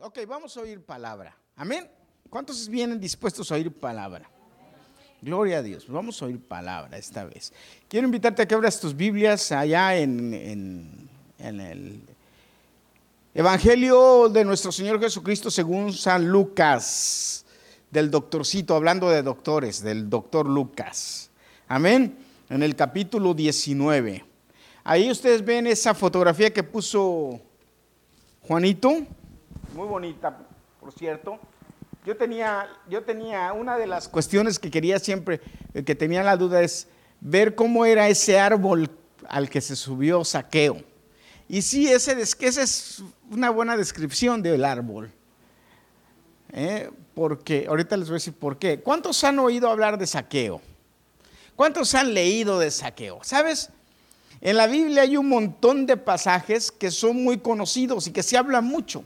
Ok, vamos a oír palabra. Amén. ¿Cuántos vienen dispuestos a oír palabra? Gloria a Dios. Vamos a oír palabra esta vez. Quiero invitarte a que abras tus Biblias allá en, en, en el Evangelio de nuestro Señor Jesucristo según San Lucas, del doctorcito, hablando de doctores, del doctor Lucas. Amén. En el capítulo 19. Ahí ustedes ven esa fotografía que puso Juanito muy bonita, por cierto. Yo tenía, yo tenía una de las cuestiones que quería siempre, eh, que tenía la duda es ver cómo era ese árbol al que se subió saqueo. Y sí, ese, esa es una buena descripción del árbol. ¿eh? Porque, ahorita les voy a decir por qué. ¿Cuántos han oído hablar de saqueo? ¿Cuántos han leído de saqueo? ¿Sabes? En la Biblia hay un montón de pasajes que son muy conocidos y que se habla mucho.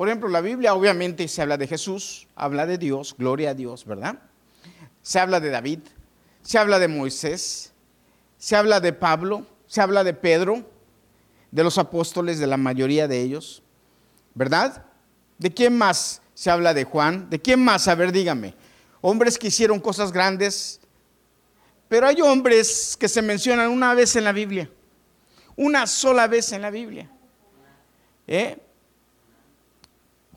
Por ejemplo, la Biblia obviamente se habla de Jesús, habla de Dios, gloria a Dios, ¿verdad? Se habla de David, se habla de Moisés, se habla de Pablo, se habla de Pedro, de los apóstoles, de la mayoría de ellos, ¿verdad? ¿De quién más se habla de Juan? ¿De quién más? A ver, dígame. Hombres que hicieron cosas grandes, pero hay hombres que se mencionan una vez en la Biblia, una sola vez en la Biblia. ¿Eh?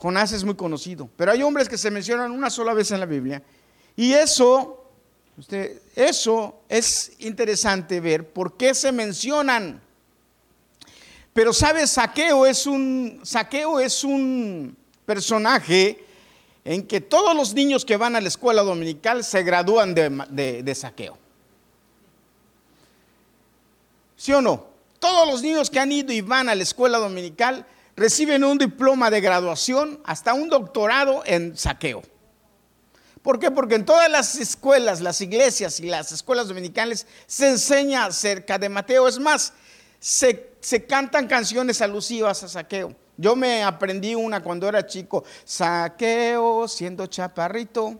Jonás es muy conocido, pero hay hombres que se mencionan una sola vez en la Biblia. Y eso, usted, eso es interesante ver por qué se mencionan. Pero sabes, Saqueo es un Saqueo es un personaje en que todos los niños que van a la escuela dominical se gradúan de, de Saqueo. ¿Sí o no? Todos los niños que han ido y van a la escuela dominical reciben un diploma de graduación, hasta un doctorado en saqueo. ¿Por qué? Porque en todas las escuelas, las iglesias y las escuelas dominicales se enseña acerca de Mateo. Es más, se, cantan canciones alusivas a saqueo. Yo me aprendí una cuando era chico. Saqueo, siendo chaparrito,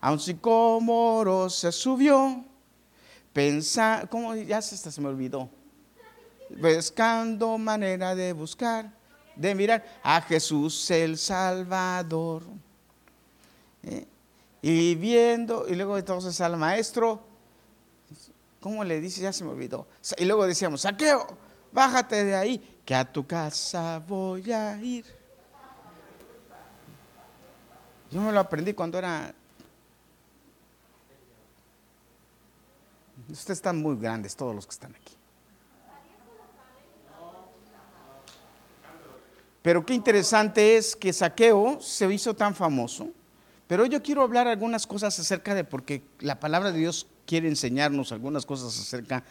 a un sicómoro se subió. Pensa, ¿cómo? Ya se, se me olvidó. Buscando manera de buscar de mirar a Jesús el Salvador. ¿Eh? Y viendo, y luego entonces al maestro, ¿cómo le dice? Ya se me olvidó. Y luego decíamos, saqueo, bájate de ahí, que a tu casa voy a ir. Yo me lo aprendí cuando era... Ustedes están muy grandes, todos los que están aquí. Pero qué interesante es que Saqueo se hizo tan famoso. Pero yo quiero hablar algunas cosas acerca de, porque la palabra de Dios quiere enseñarnos algunas cosas acerca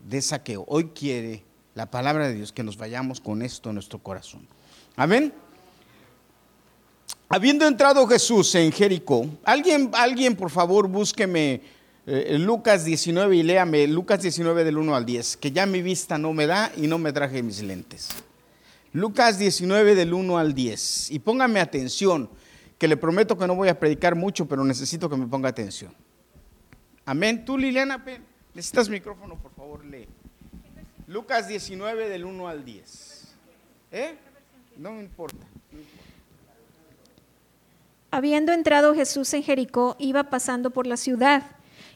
de Saqueo. Hoy quiere la palabra de Dios que nos vayamos con esto en nuestro corazón. Amén. Habiendo entrado Jesús en Jericó, alguien, alguien por favor búsqueme eh, Lucas 19 y léame Lucas 19 del 1 al 10, que ya mi vista no me da y no me traje mis lentes. Lucas 19 del 1 al 10. Y póngame atención, que le prometo que no voy a predicar mucho, pero necesito que me ponga atención. Amén. Tú, Liliana, necesitas micrófono, por favor, lee. Lucas 19 del 1 al 10. ¿Eh? No me importa. Habiendo entrado Jesús en Jericó, iba pasando por la ciudad.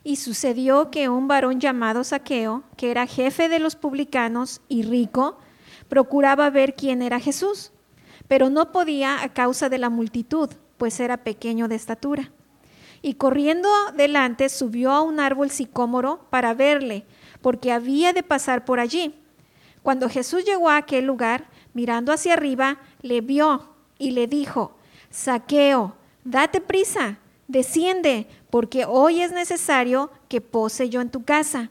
Y sucedió que un varón llamado Saqueo, que era jefe de los publicanos y rico, procuraba ver quién era Jesús, pero no podía a causa de la multitud, pues era pequeño de estatura. Y corriendo delante subió a un árbol sicómoro para verle, porque había de pasar por allí. Cuando Jesús llegó a aquel lugar, mirando hacia arriba, le vio y le dijo, Saqueo, date prisa, desciende, porque hoy es necesario que pose yo en tu casa.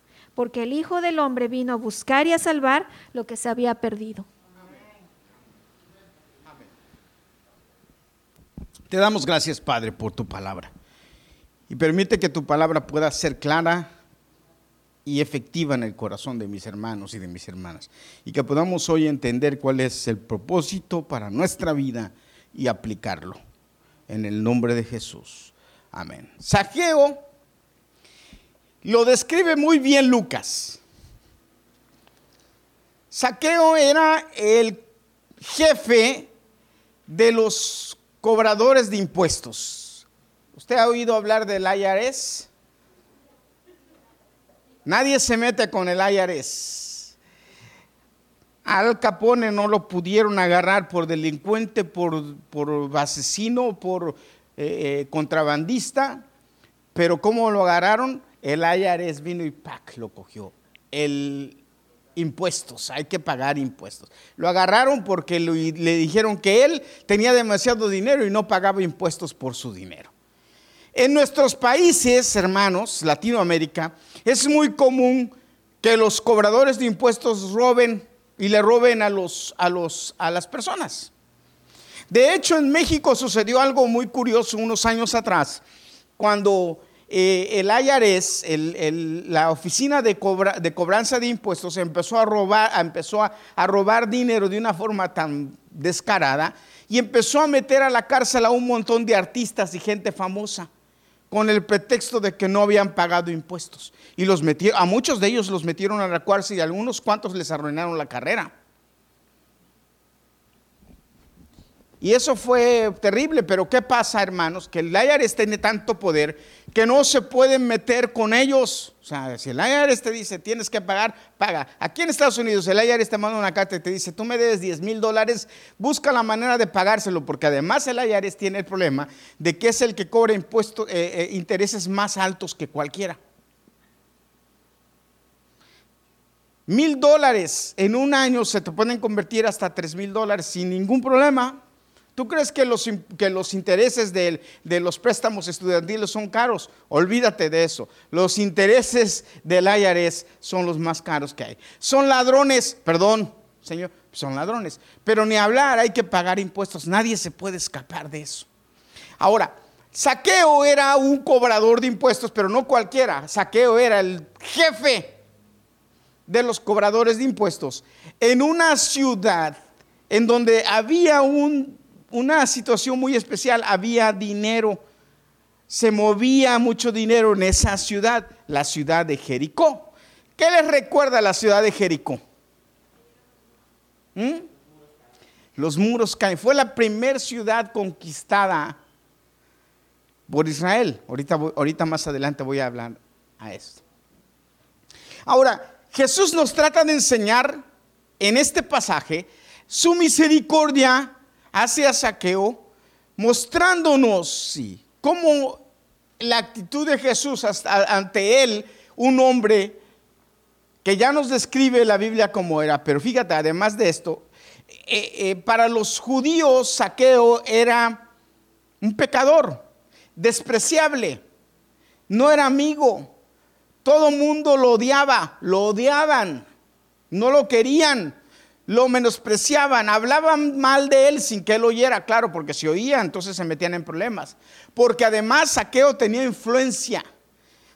porque el Hijo del Hombre vino a buscar y a salvar lo que se había perdido. Te damos gracias, Padre, por tu palabra. Y permite que tu palabra pueda ser clara y efectiva en el corazón de mis hermanos y de mis hermanas. Y que podamos hoy entender cuál es el propósito para nuestra vida y aplicarlo. En el nombre de Jesús. Amén. Saqueo lo describe muy bien Lucas. Saqueo era el jefe de los cobradores de impuestos. ¿Usted ha oído hablar del IRS? Nadie se mete con el IRS. Al Capone no lo pudieron agarrar por delincuente, por, asesino, por eh, eh, contrabandista, pero ¿cómo lo agarraron? El IRS vino y ¡pac! lo cogió. El impuestos, hay que pagar impuestos. Lo agarraron porque le dijeron que él tenía demasiado dinero y no pagaba impuestos por su dinero. En nuestros países, hermanos, Latinoamérica, es muy común que los cobradores de impuestos roben y le roben a, los, a, los, a las personas. De hecho, en México sucedió algo muy curioso unos años atrás, cuando eh, el IRS, la oficina de, cobranza de impuestos, empezó a robar, empezó a, robar dinero de una forma tan descarada y empezó a meter a la cárcel a un montón de artistas y gente famosa con el pretexto de que no habían pagado impuestos. Y los a muchos de ellos los metieron a la cárcel y a algunos cuantos les arruinaron la carrera. Y eso fue terrible, pero ¿qué pasa, hermanos? Que el IRS tiene tanto poder que no se pueden meter con ellos. O sea, si el IRS te dice tienes que pagar, paga. Aquí en Estados Unidos el IRS te manda una carta y te dice tú me debes 10 mil dólares, busca la manera de pagárselo, porque además el IRS tiene el problema de que es el que cobra impuestos, eh, eh, intereses más altos que cualquiera. Mil dólares en un año se te pueden convertir hasta tres mil dólares sin ningún problema. ¿Tú crees que los, que los intereses de, de, los préstamos estudiantiles son caros? Olvídate de eso. Los intereses del IRS son los más caros que hay. Son ladrones, perdón, señor, son ladrones. Pero ni hablar, hay que pagar impuestos. Nadie se puede escapar de eso. Ahora, Saqueo era un cobrador de impuestos, pero no cualquiera. Saqueo era el jefe de los cobradores de impuestos en una ciudad en donde había un una situación muy especial, había dinero, se movía mucho dinero en esa ciudad, la ciudad de Jericó. ¿Qué les recuerda la ciudad de Jericó? ¿Mm? Los muros caen. Fue la primera ciudad conquistada por Israel. Ahorita, ahorita más adelante voy a hablar a esto. Ahora, Jesús nos trata de enseñar en este pasaje su misericordia hacia Saqueo, mostrándonos cómo la actitud de Jesús ante él, un hombre que ya nos describe la Biblia como era, pero fíjate, además de esto, eh, eh, para los judíos Saqueo era un pecador, despreciable, no era amigo, todo mundo lo odiaba, lo odiaban, no lo querían, lo menospreciaban, hablaban mal de él sin que él oyera, claro, porque si oía entonces se metían en problemas. Porque además Saqueo tenía influencia,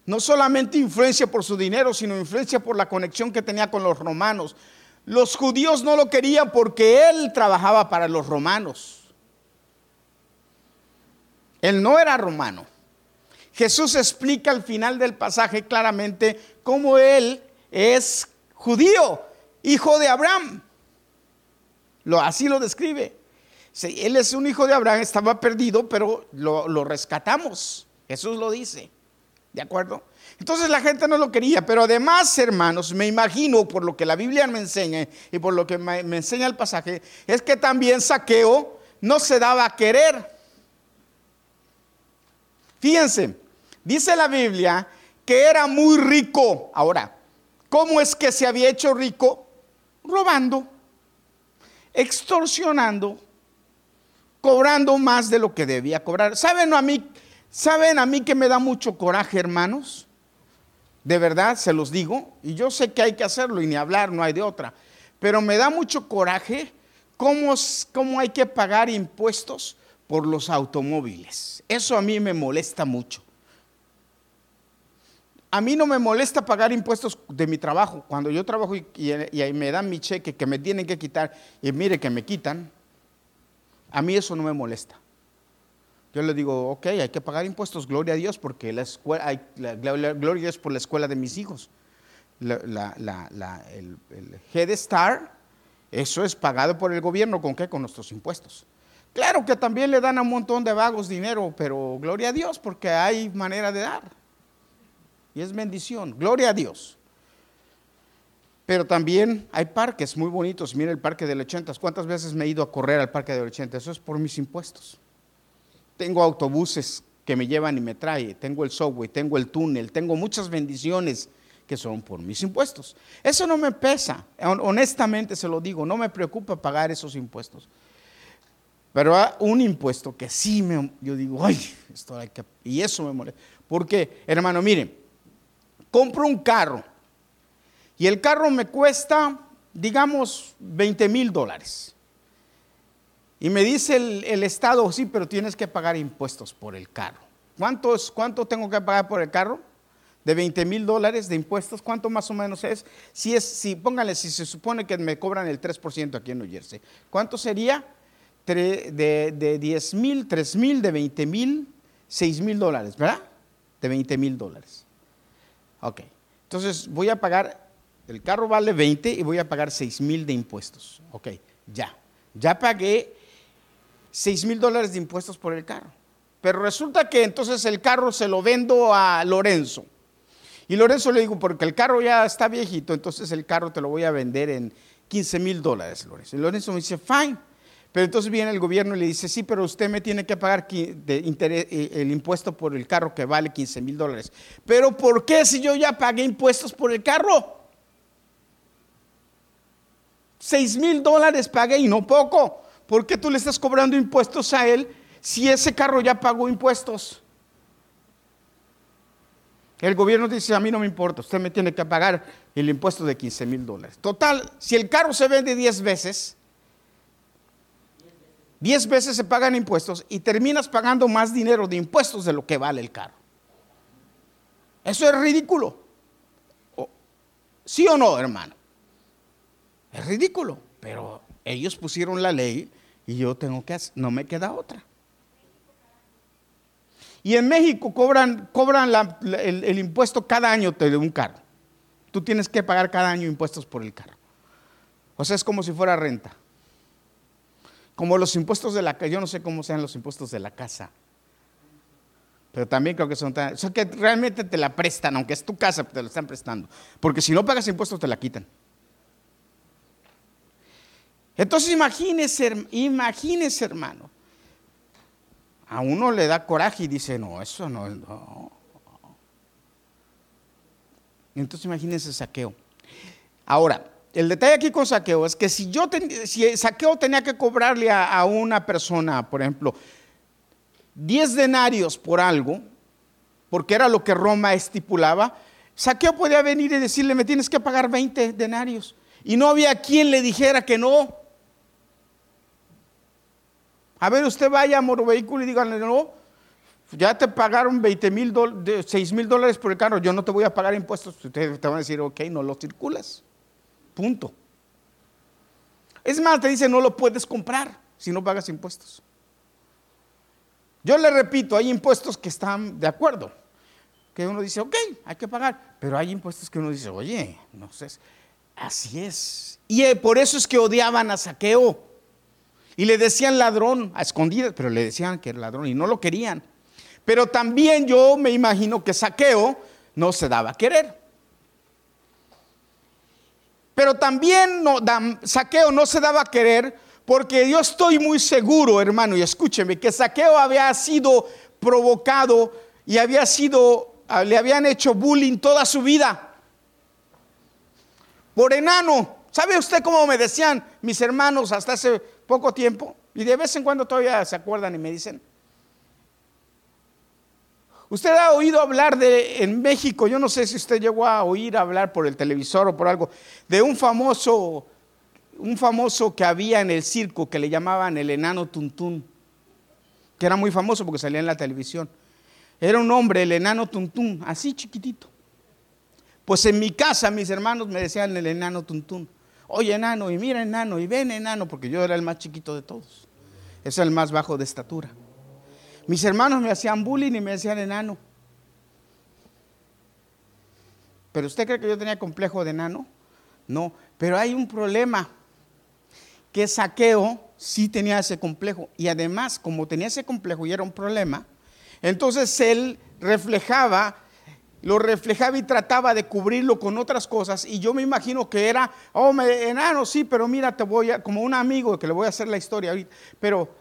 no solamente influencia por su dinero, sino influencia por la conexión que tenía con los romanos. Los judíos no lo querían porque él trabajaba para los romanos. Él no era romano. Jesús explica al final del pasaje claramente cómo él es judío, hijo de Abraham así lo describe. Él es un hijo de Abraham, estaba perdido, pero lo, lo rescatamos. Jesús lo dice. ¿De acuerdo? Entonces la gente no lo quería, pero además, hermanos, me imagino por lo que la Biblia me enseña y por lo que me, me enseña el pasaje, es que también Saqueo no se daba a querer. Fíjense, dice la Biblia que era muy rico. Ahora, ¿cómo es que se había hecho rico? Robando extorsionando, cobrando más de lo que debía cobrar. ¿Saben a mí, saben a mí que me da mucho coraje, hermanos? De verdad, se los digo, y yo sé que hay que hacerlo y ni hablar, no hay de otra, pero me da mucho coraje cómo, cómo hay que pagar impuestos por los automóviles. Eso a mí me molesta mucho. A mí no me molesta pagar impuestos de mi trabajo. Cuando yo trabajo y, y, me dan mi cheque que me tienen que quitar y mire que me quitan, a mí eso no me molesta. Yo le digo, ok, hay que pagar impuestos, gloria a Dios, porque la escuela, hay, gloria a Dios por la escuela de mis hijos. el, Head Start, eso es pagado por el gobierno, ¿con qué? Con nuestros impuestos. Claro que también le dan a un montón de vagos dinero, pero gloria a Dios, porque hay manera de dar. Y es bendición, gloria a Dios. Pero también hay parques muy bonitos. Mira el parque del 80. ¿Cuántas veces me he ido a correr al parque del 80? Eso es por mis impuestos. Tengo autobuses que me llevan y me traen, tengo el subway, tengo el túnel, tengo muchas bendiciones que son por mis impuestos. Eso no me pesa, honestamente se lo digo, no me preocupa pagar esos impuestos. Pero un impuesto que sí me, yo digo, ay, esto hay que, y eso me molesta. Porque, hermano, miren, compro un carro y el carro me cuesta, digamos, 20 mil dólares. Y me dice el, Estado, sí, pero tienes que pagar impuestos por el carro. ¿Cuántos, ¿Cuánto tengo que pagar por el carro? De 20 mil dólares de impuestos, ¿cuánto más o menos es? Si es, si póngale, si se supone que me cobran el 3% aquí en New Jersey, ¿cuánto sería? De, de 10 mil, 3 mil, de 20 mil, 6 mil dólares, ¿verdad? De 20 mil dólares. Ok, entonces voy a pagar, el carro vale 20 y voy a pagar 6 mil de impuestos. Ok, ya. Ya pagué 6 mil dólares de impuestos por el carro. Pero resulta que entonces el carro se lo vendo a Lorenzo. Y Lorenzo le digo, porque el carro ya está viejito, entonces el carro te lo voy a vender en 15 mil dólares, Lorenzo. Y Lorenzo me dice, fine. Pero entonces viene el gobierno y le dice, sí, pero usted me tiene que pagar eh, el impuesto por el carro que vale 15 mil dólares. Pero ¿por qué si yo ya pagué impuestos por el carro? 6 mil dólares pagué y no poco. ¿por qué tú le estás cobrando impuestos a él si ese carro ya pagó impuestos? El gobierno dice, a mí no me importa, usted me tiene que pagar el impuesto de 15 mil dólares. Total, si el carro se vende 10 veces, 10 veces se pagan impuestos y terminas pagando más dinero de impuestos de lo que vale el carro. Eso es ridículo. ¿Sí o no, hermano? Es ridículo, pero ellos pusieron la ley y yo tengo que hacer, no me queda otra. Y en México cobran, cobran el, impuesto cada año de un carro. Tú tienes que pagar cada año impuestos por el carro. O sea, es como si fuera renta. Como los impuestos de la casa, yo no sé cómo sean los impuestos de la casa. Pero también creo que son tan... O sea, que realmente te la prestan, aunque es tu casa, te la están prestando. Porque si no pagas impuestos, te la quitan. Entonces imagínese, imagínese hermano. A uno le da coraje y dice, no, eso no, no. Entonces imagínese saqueo. Ahora, el detalle aquí con saqueo es que si yo si saqueo tenía que cobrarle a, una persona, por ejemplo, 10 denarios por algo, porque era lo que Roma estipulaba, saqueo podía venir y decirle, me tienes que pagar 20 denarios. Y no había quien le dijera que no. A ver, usted vaya a Moro Vehículo y díganle, no, ya te pagaron 20 mil, 6 mil dólares por el carro, yo no te voy a pagar impuestos. Ustedes te van a decir, ok, no lo circulas. Punto. Es más, te dice, no lo puedes comprar si no pagas impuestos. Yo le repito, hay impuestos que están de acuerdo, que uno dice, ok, hay que pagar, pero hay impuestos que uno dice, oye, no sé, así es. Y eh, por eso es que odiaban a Saqueo. Y le decían ladrón a escondidas, pero le decían que era ladrón y no lo querían. Pero también yo me imagino que Saqueo no se daba a querer. Pero también no, Saqueo no se daba a querer porque yo estoy muy seguro, hermano, y escúcheme, que Saqueo había sido provocado y había sido, ah, le habían hecho bullying toda su vida. Por enano. ¿Sabe usted cómo me decían mis hermanos hasta hace poco tiempo, y de vez en cuando todavía se acuerdan y me dicen, usted ha oído hablar de, en México, yo no sé si usted llegó a oír hablar por el televisor o por algo, de un famoso, un famoso que había en el circo que le llamaban el enano Tuntún. que era muy famoso porque salía en la televisión. Era un hombre, el enano tuntún, así chiquitito. Pues en mi casa mis hermanos me decían el enano tuntún. Oye enano, y mira enano, y ven enano, porque yo era el más chiquito de todos. Es el más bajo de estatura. Mis hermanos me hacían bullying y me decían enano. ¿Pero usted cree que yo tenía complejo de enano? No, pero hay un problema, que Saqueo sí tenía ese complejo. Y además, como tenía ese complejo y era un problema, entonces él reflejaba, lo reflejaba y trataba de cubrirlo con otras cosas. Y yo me imagino que era, oh, me, enano, sí, pero mira, te voy a, como un amigo que le voy a hacer la historia ahorita. Pero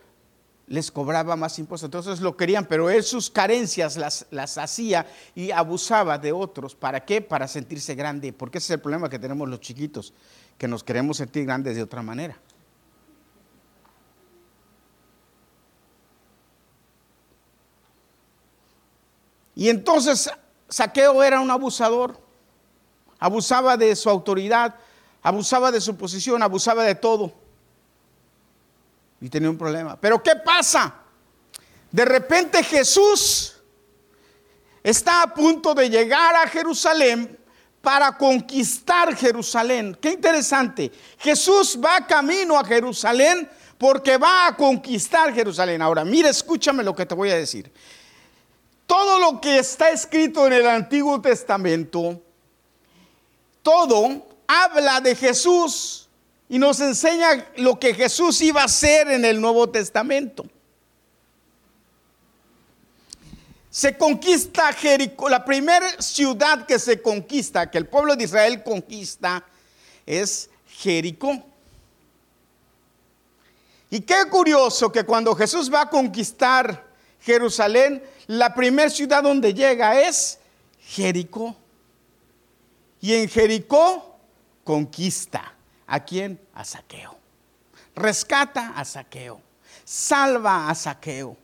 les cobraba más impuestos. Entonces lo querían, pero él sus carencias las, las hacía y abusaba de otros. ¿Para qué? Para sentirse grande. Porque ese es el problema que tenemos los chiquitos, que nos queremos sentir grandes de otra manera. Y entonces Saqueo era un abusador, abusaba de su autoridad, abusaba de su posición, abusaba de todo. Y tenía un problema. Pero ¿qué pasa? De repente Jesús está a punto de llegar a Jerusalén para conquistar Jerusalén. Qué interesante. Jesús va camino a Jerusalén porque va a conquistar Jerusalén. Ahora, mira, escúchame lo que te voy a decir. Todo lo que está escrito en el Antiguo Testamento, todo habla de Jesús y nos enseña lo que Jesús iba a hacer en el Nuevo Testamento. Se conquista Jericó, la primera ciudad que se conquista, que el pueblo de Israel conquista, es Jericó. Y qué curioso que cuando Jesús va a conquistar Jerusalén, la primera ciudad donde llega es Jericó. Y en Jericó conquista. ¿A quién? A Saqueo. Rescata a Saqueo. Salva a Saqueo.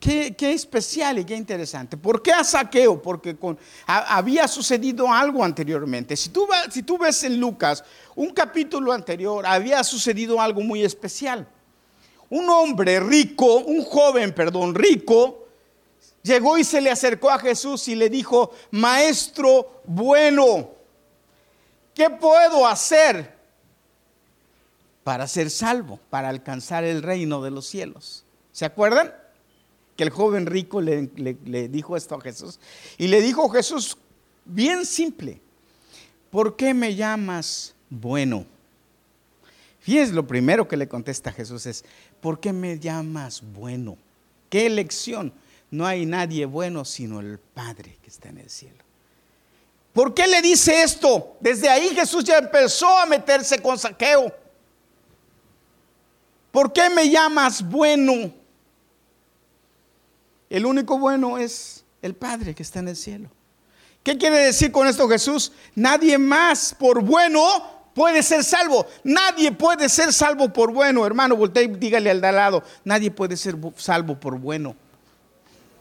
Qué, especial y qué interesante. ¿Por qué a Saqueo? Porque con, había sucedido algo anteriormente. Si tú, si tú ves en Lucas un capítulo anterior, había sucedido algo muy especial un hombre rico, un joven, perdón, rico, llegó y se le acercó a Jesús y le dijo, maestro bueno, ¿qué puedo hacer para ser salvo, para alcanzar el reino de los cielos? ¿Se acuerdan? Que el joven rico le, dijo esto a Jesús. Y le dijo Jesús, bien simple, ¿por qué me llamas bueno? Fíjense, lo primero que le contesta Jesús es, ¿por qué me llamas bueno? ¿Qué elección? No hay nadie bueno sino el Padre que está en el cielo. ¿Por qué le dice esto? Desde ahí Jesús ya empezó a meterse con saqueo. ¿Por qué me llamas bueno? El único bueno es el Padre que está en el cielo. ¿Qué quiere decir con esto Jesús? Nadie más por bueno puede ser salvo. Nadie puede ser salvo por bueno, hermano. Voltea dígale al de al lado, nadie puede ser salvo por bueno.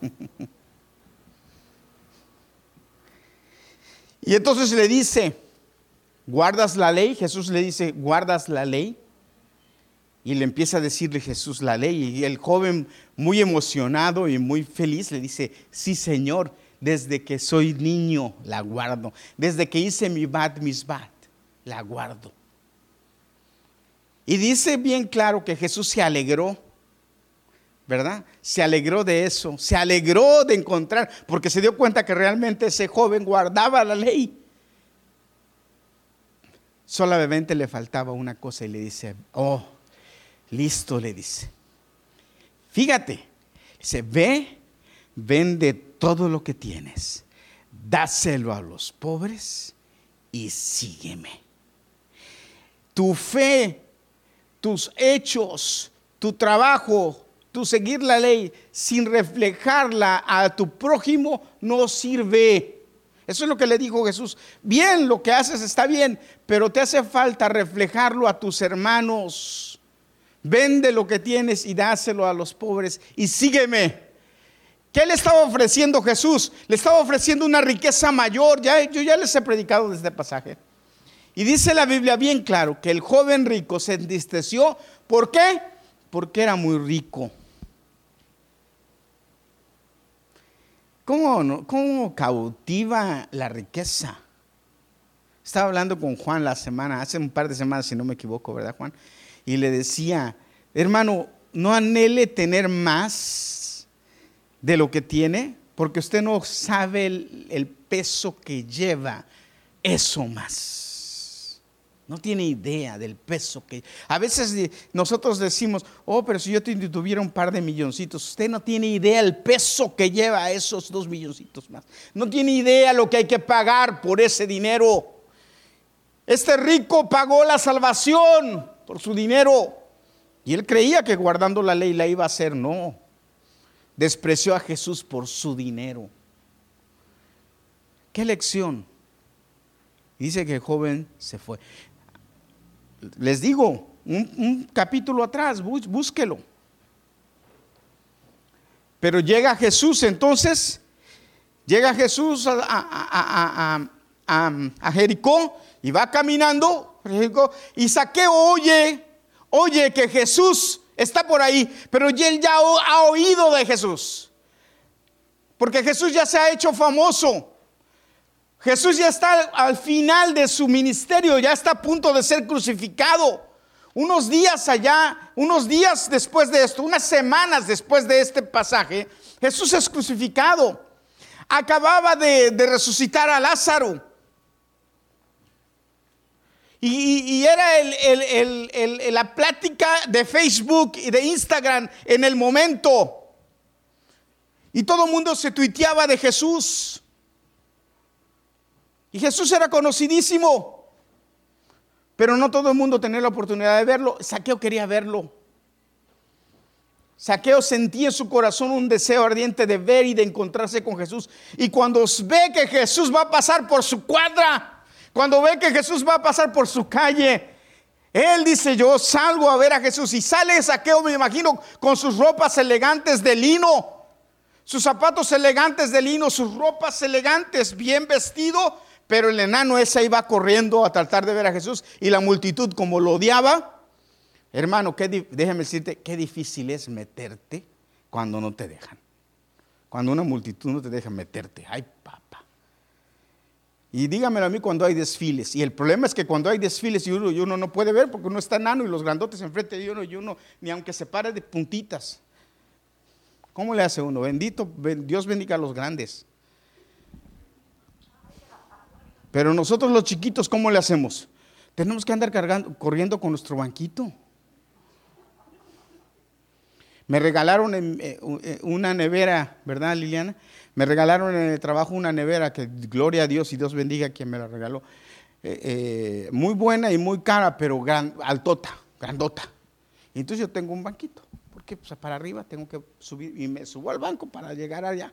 y entonces le dice, ¿guardas la ley? Jesús le dice, ¿guardas la ley? Y le empieza a decirle Jesús la ley. Y el joven, muy emocionado y muy feliz, le dice, sí, Señor, desde que soy niño la guardo. Desde que hice mi bat bat la guardo. Y dice bien claro que Jesús se alegró, ¿verdad? Se alegró de eso, se alegró de encontrar, porque se dio cuenta que realmente ese joven guardaba la ley. Solamente le faltaba una cosa y le dice, oh, listo, le dice. Fíjate, se ve, vende todo lo que tienes, dáselo a los pobres y sígueme tu fe, tus hechos, tu trabajo, tu seguir la ley sin reflejarla a tu prójimo no sirve. Eso es lo que le dijo Jesús. Bien, lo que haces está bien, pero te hace falta reflejarlo a tus hermanos. Vende lo que tienes y dáselo a los pobres y sígueme. ¿Qué le estaba ofreciendo Jesús? Le estaba ofreciendo una riqueza mayor. Ya, yo ya les he predicado desde este pasaje. Y dice la Biblia bien claro que el joven rico se entristeció. ¿Por qué? porque era muy rico. ¿Cómo, ¿Cómo cautiva la riqueza? Estaba hablando con Juan la semana, hace un par de semanas, si no me equivoco, ¿verdad, Juan? Y le decía, hermano, no anhele tener más de lo que tiene, porque usted no sabe el, el peso que lleva eso más. No tiene idea del peso que... A veces nosotros decimos, oh, pero si yo tuviera un par de milloncitos, usted no tiene idea el peso que lleva esos dos milloncitos más. No tiene idea lo que hay que pagar por ese dinero. Este rico pagó la salvación por su dinero. Y él creía que guardando la ley la iba a hacer. No. Despreció a Jesús por su dinero. ¿Qué lección? Dice que el joven se fue les digo, un, capítulo atrás, búsquelo. Pero llega Jesús entonces, llega Jesús a, Jericó y va caminando, y Saqueo oye, oye que Jesús está por ahí, pero él ya ha oído de Jesús, porque Jesús ya se ha hecho famoso. Jesús ya está al final de su ministerio, ya está a punto de ser crucificado. Unos días allá, unos días después de esto, unas semanas después de este pasaje, Jesús es crucificado. Acababa de, resucitar a Lázaro. Y, era la plática de Facebook y de Instagram en el momento. Y todo el mundo se tuiteaba de Jesús. Y Jesús era conocidísimo, pero no todo el mundo tenía la oportunidad de verlo. Saqueo quería verlo. Saqueo sentía en su corazón un deseo ardiente de ver y de encontrarse con Jesús. Y cuando ve que Jesús va a pasar por su cuadra, cuando ve que Jesús va a pasar por su calle, él dice, yo salgo a ver a Jesús. Y sale Saqueo, me imagino, con sus ropas elegantes de lino, sus zapatos elegantes de lino, sus ropas elegantes, bien vestido, pero el enano ese iba corriendo a tratar de ver a Jesús y la multitud como lo odiaba. Hermano, déjame decirte, qué difícil es meterte cuando no te dejan. Cuando una multitud no te deja meterte. Ay, papá. Y dígamelo a mí cuando hay desfiles. Y el problema es que cuando hay desfiles y uno, y uno no puede ver porque uno está enano y los grandotes enfrente de uno y uno, ni aunque se pare de puntitas. ¿Cómo le hace uno? Bendito, Dios bendiga a los grandes. Pero nosotros los chiquitos, ¿cómo le hacemos? Tenemos que andar cargando, corriendo con nuestro banquito. Me regalaron eh, eh, una nevera, ¿verdad, Liliana? Me regalaron en el trabajo una nevera que gloria a Dios y Dios bendiga a quien me la regaló. Eh, muy buena y muy cara, pero gran, altota, grandota. Y entonces yo tengo un banquito, porque pues, para arriba tengo que subir y me subo al banco para llegar allá.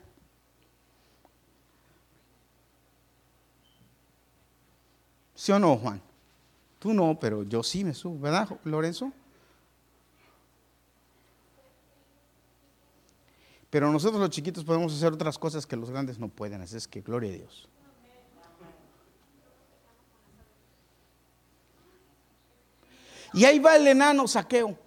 ¿Sí o no, Juan? Tú no, pero yo sí me subo, ¿verdad, Lorenzo? Pero nosotros los chiquitos podemos hacer otras cosas que los grandes no pueden, así es que gloria a Dios. Y ahí va el enano saqueo.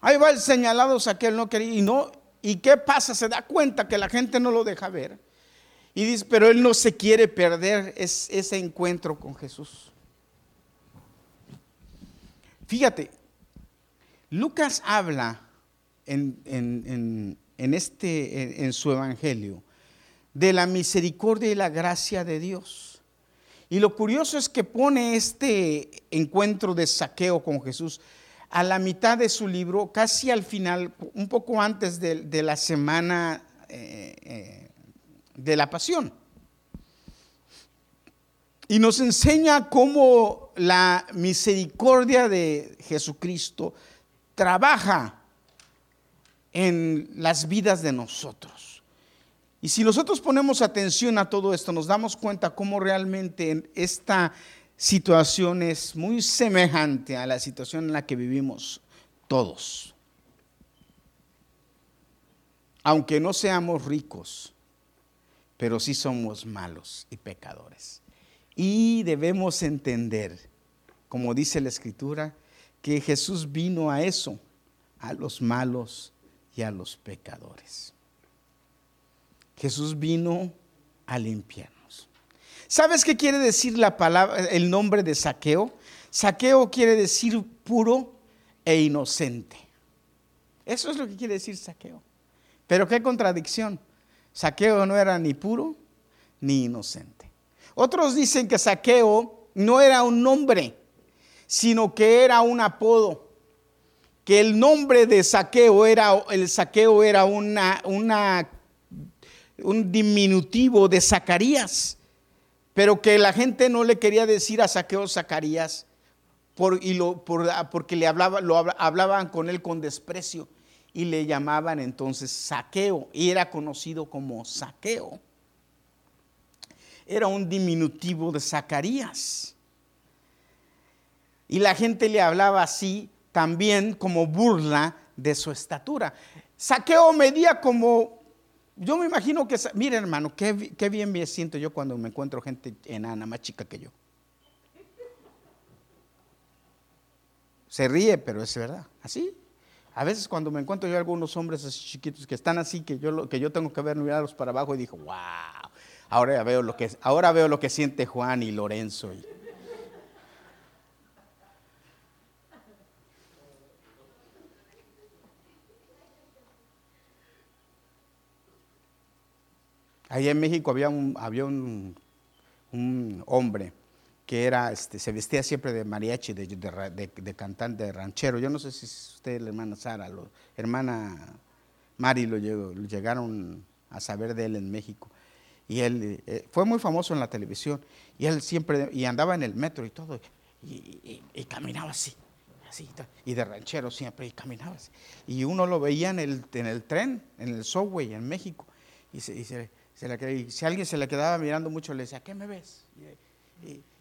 Ahí va el señalado saqueo, no quería. Y no, ¿y qué pasa? Se da cuenta que la gente no lo deja ver. Y dice, pero él no se quiere perder ese encuentro con Jesús. Fíjate, Lucas habla en, este, en su evangelio de la misericordia y la gracia de Dios. Y lo curioso es que pone este encuentro de saqueo con Jesús a la mitad de su libro, casi al final, un poco antes de, la semana eh, eh, de la pasión. Y nos enseña cómo la misericordia de Jesucristo trabaja en las vidas de nosotros. Y si nosotros ponemos atención a todo esto, nos damos cuenta cómo realmente esta situación es muy semejante a la situación en la que vivimos todos. Aunque no seamos ricos, pero sí somos malos y pecadores. Y debemos entender, como dice la Escritura, que Jesús vino a eso, a los malos y a los pecadores. Jesús vino a limpiarnos. ¿Sabes qué quiere decir la palabra, el nombre de saqueo? Saqueo quiere decir puro e inocente. Eso es lo que quiere decir saqueo. Pero qué contradicción. Saqueo no era ni puro ni inocente. Otros dicen que saqueo no era un nombre, sino que era un apodo. Que el nombre de saqueo era, el saqueo era un diminutivo de Zacarías, pero que la gente no le quería decir a Saqueo Zacarías por, y lo, por, porque le hablaba, lo hablaban con él con desprecio y le llamaban entonces Saqueo y era conocido como Saqueo. Era un diminutivo de Zacarías. Y la gente le hablaba así también como burla de su estatura. Saqueo medía como yo me imagino que, miren hermano, qué, bien me siento yo cuando me encuentro gente enana, más chica que yo. Se ríe, pero es verdad, así. A veces cuando me encuentro yo algunos hombres así chiquitos que están así, que yo, que yo tengo que ver mirarlos para abajo y digo, wow, ahora veo lo que, ahora veo lo que siente Juan y Lorenzo. Y, Allá en México había un, había un, hombre que era, este, se vestía siempre de mariachi, de, de, cantante, de ranchero. Yo no sé si usted, la hermana Sara, la hermana Mari lo, llegaron a saber de él en México. Y él eh, fue muy famoso en la televisión. Y él siempre, y andaba en el metro y todo, y, caminaba así, así, y de ranchero siempre, y caminaba así. Y uno lo veía en el, en el tren, en el subway en México, y se, y se si alguien se le quedaba mirando mucho, le decía, ¿qué me ves?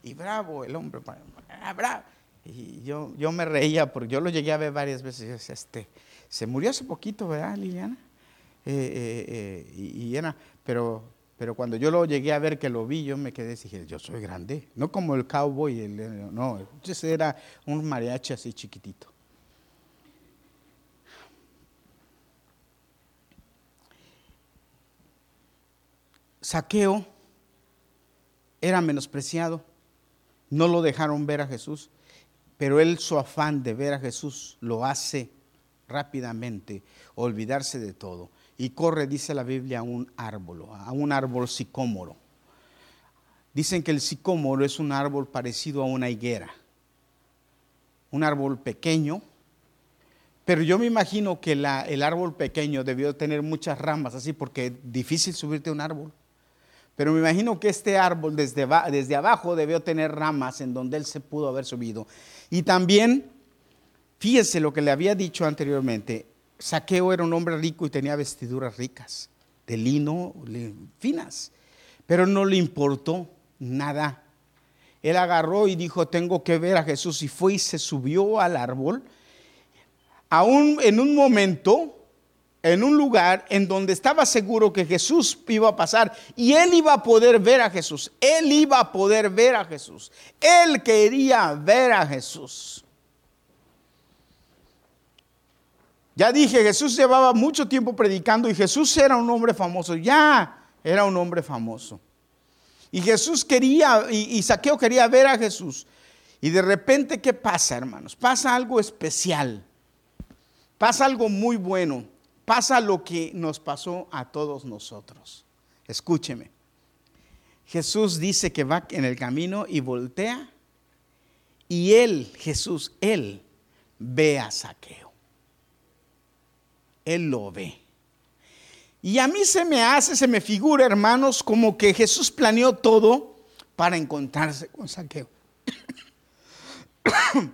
Y, bravo el hombre, ah, bravo. Y yo, yo me reía, porque yo lo llegué a ver varias veces. este, se murió hace poquito, ¿verdad, Liliana? Eh, eh, eh, y, era, pero, pero cuando yo lo llegué a ver, que lo vi, yo me quedé y dije, yo soy grande. No como el cowboy, el, no, ese era un mariachi así chiquitito. Saqueo era menospreciado, no lo dejaron ver a Jesús, pero él su afán de ver a Jesús lo hace rápidamente olvidarse de todo y corre, dice la Biblia, a un árbol, a un árbol sicómoro. Dicen que el sicómoro es un árbol parecido a una higuera, un árbol pequeño, pero yo me imagino que el árbol pequeño debió tener muchas ramas, así porque es difícil subirte a un árbol. Pero me imagino que este árbol desde, desde abajo debió tener ramas en donde él se pudo haber subido. Y también, fíjese lo que le había dicho anteriormente, Saqueo era un hombre rico y tenía vestiduras ricas, de lino finas, pero no le importó nada. Él agarró y dijo, tengo que ver a Jesús y fue y se subió al árbol. Aún en un momento en un lugar en donde estaba seguro que Jesús iba a pasar y él iba a poder ver a Jesús. Él iba a poder ver a Jesús. Él quería ver a Jesús. Ya dije, Jesús llevaba mucho tiempo predicando y Jesús era un hombre famoso. Ya era un hombre famoso. Y Jesús quería, y, Saqueo quería ver a Jesús. Y de repente, ¿qué pasa, hermanos? Pasa algo especial. Pasa algo muy bueno pasa lo que nos pasó a todos nosotros. Escúcheme. Jesús dice que va en el camino y voltea y él, Jesús, él ve a Saqueo. Él lo ve. Y a mí se me hace, se me figura, hermanos, como que Jesús planeó todo para encontrarse con Saqueo.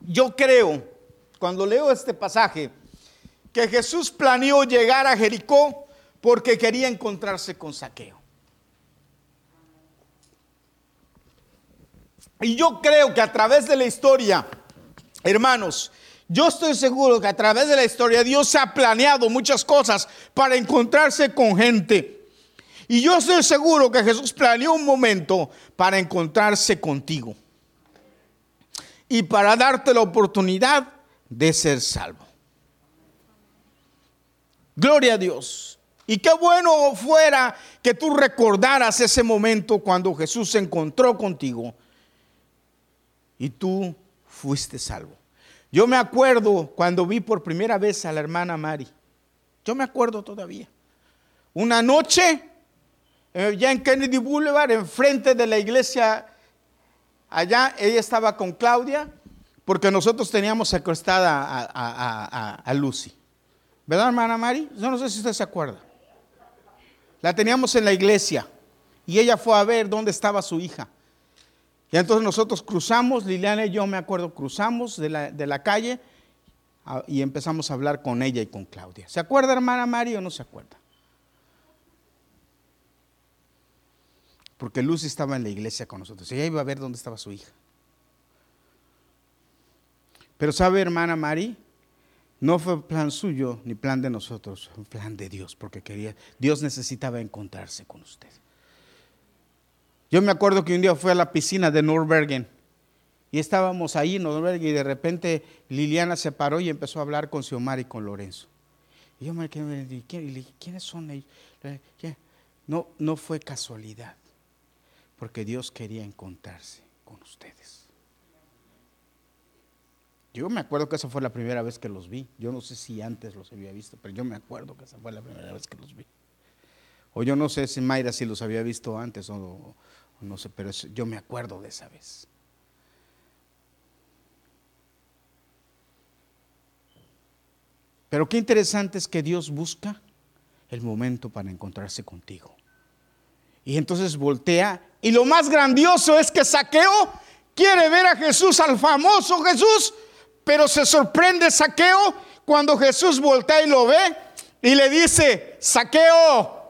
Yo creo, cuando leo este pasaje, que Jesús planeó llegar a Jericó porque quería encontrarse con Saqueo. Y yo creo que a través de la historia, hermanos, yo estoy seguro que a través de la historia Dios ha planeado muchas cosas para encontrarse con gente. Y yo estoy seguro que Jesús planeó un momento para encontrarse contigo. y para darte la oportunidad de ser salvo. Gloria a Dios. Y qué bueno fuera que tú recordaras ese momento cuando Jesús se encontró contigo y tú fuiste salvo. Yo me acuerdo cuando vi por primera vez a la hermana Mari. Yo me acuerdo todavía. Una noche, eh, ya en Kennedy Boulevard, enfrente de la iglesia, allá ella estaba con Claudia, porque nosotros teníamos secuestrada a, Lucy. ¿Verdad, hermana Mari? Yo no sé si usted se acuerda. La teníamos en la iglesia y ella fue a ver dónde estaba su hija. Y entonces nosotros cruzamos, Liliana y yo me acuerdo, cruzamos de la, de la calle y empezamos a hablar con ella y con Claudia. ¿Se acuerda, hermana Mari, o no se acuerda? Porque Lucy estaba en la iglesia con nosotros. Ella iba a ver dónde estaba su hija. Pero sabe, hermana Mari, no fue plan suyo ni plan de nosotros, fue plan de Dios, porque quería, Dios necesitaba encontrarse con usted. Yo me acuerdo que un día fui a la piscina de Nürburgring y estábamos ahí en Nürburgring y de repente Liliana se paró y empezó a hablar con Xiomara y con Lorenzo. Y yo me dije, ¿quiénes son ellos? No, no fue casualidad porque Dios quería encontrarse con ustedes. Yo me acuerdo que esa fue la primera vez que los vi. Yo no sé si antes los había visto, pero yo me acuerdo que esa fue la primera vez que los vi. O yo no sé si Mayra si los había visto antes o, no sé, pero yo me acuerdo de esa vez. Pero qué interesante es que Dios busca el momento para encontrarse contigo. Y entonces voltea y lo más grandioso es que Saqueo quiere ver a Jesús, al famoso Jesús, pero se sorprende Saqueo cuando Jesús voltea y lo ve y le dice, Saqueo.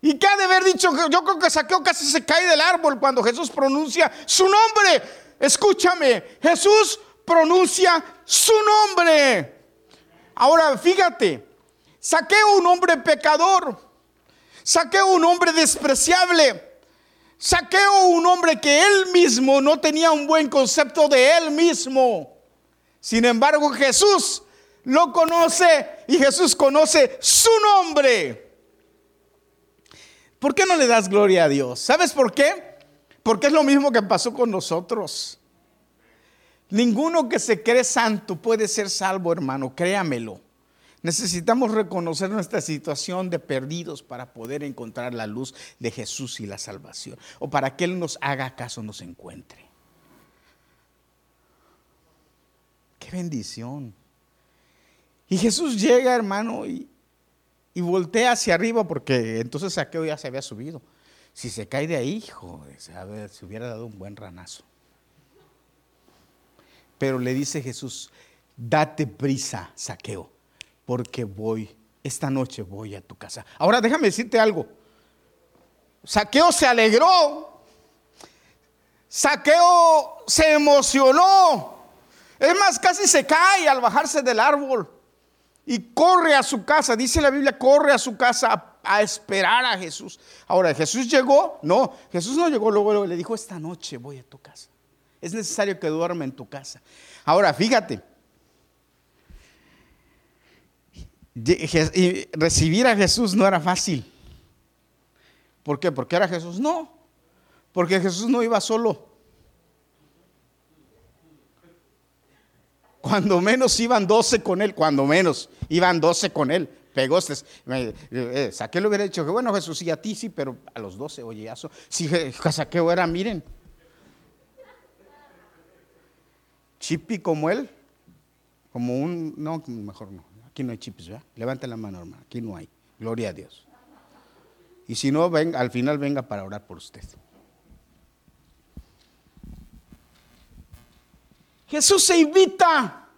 ¿Y qué ha de haber dicho? Yo creo que Saqueo casi se cae del árbol cuando Jesús pronuncia su nombre. Escúchame, Jesús pronuncia su nombre. Ahora, fíjate, Saqueo un hombre pecador Saqueo un hombre despreciable. Saqueo un hombre que él mismo no tenía un buen concepto de él mismo. Sin embargo, Jesús lo conoce y Jesús conoce su nombre. ¿Por qué no le das gloria a Dios? ¿Sabes por qué? Porque es lo mismo que pasó con nosotros. Ninguno que se cree santo puede ser salvo, hermano, créamelo. Necesitamos reconocer nuestra situación de perdidos para poder encontrar la luz de Jesús y la salvación, o para que Él nos haga caso, nos encuentre. Qué bendición. Y Jesús llega, hermano, y, voltea hacia arriba, porque entonces Saqueo ya se había subido. Si se cae de ahí, hijo, se hubiera dado un buen ranazo. Pero le dice Jesús, date prisa, Saqueo porque voy, esta noche voy a tu casa. Ahora déjame decirte algo. Saqueo se alegró. Saqueo se emocionó. Es más, casi se cae al bajarse del árbol y corre a su casa. Dice la Biblia, corre a su casa a, esperar a Jesús. Ahora, ¿Jesús llegó? No, Jesús no llegó, luego le dijo, esta noche voy a tu casa. Es necesario que duerma en tu casa. Ahora, fíjate, Y recibir a Jesús no era fácil. ¿Por qué? Porque era Jesús. No, porque Jesús no iba solo. Cuando menos iban 12 con él, cuando menos iban 12 con él. Pegostes. Eh, Saqueo le hubiera dicho que bueno, Jesús, y a ti sí, pero a los 12, oye, eso. Si Saqueo era, miren, chipi como él, como un, no, mejor no. Aquí no hay chips, ¿verdad? Levante la mano, hermano. Aquí no hay. Gloria a Dios. Y si no, venga, al final venga para orar por usted. Jesús se invita.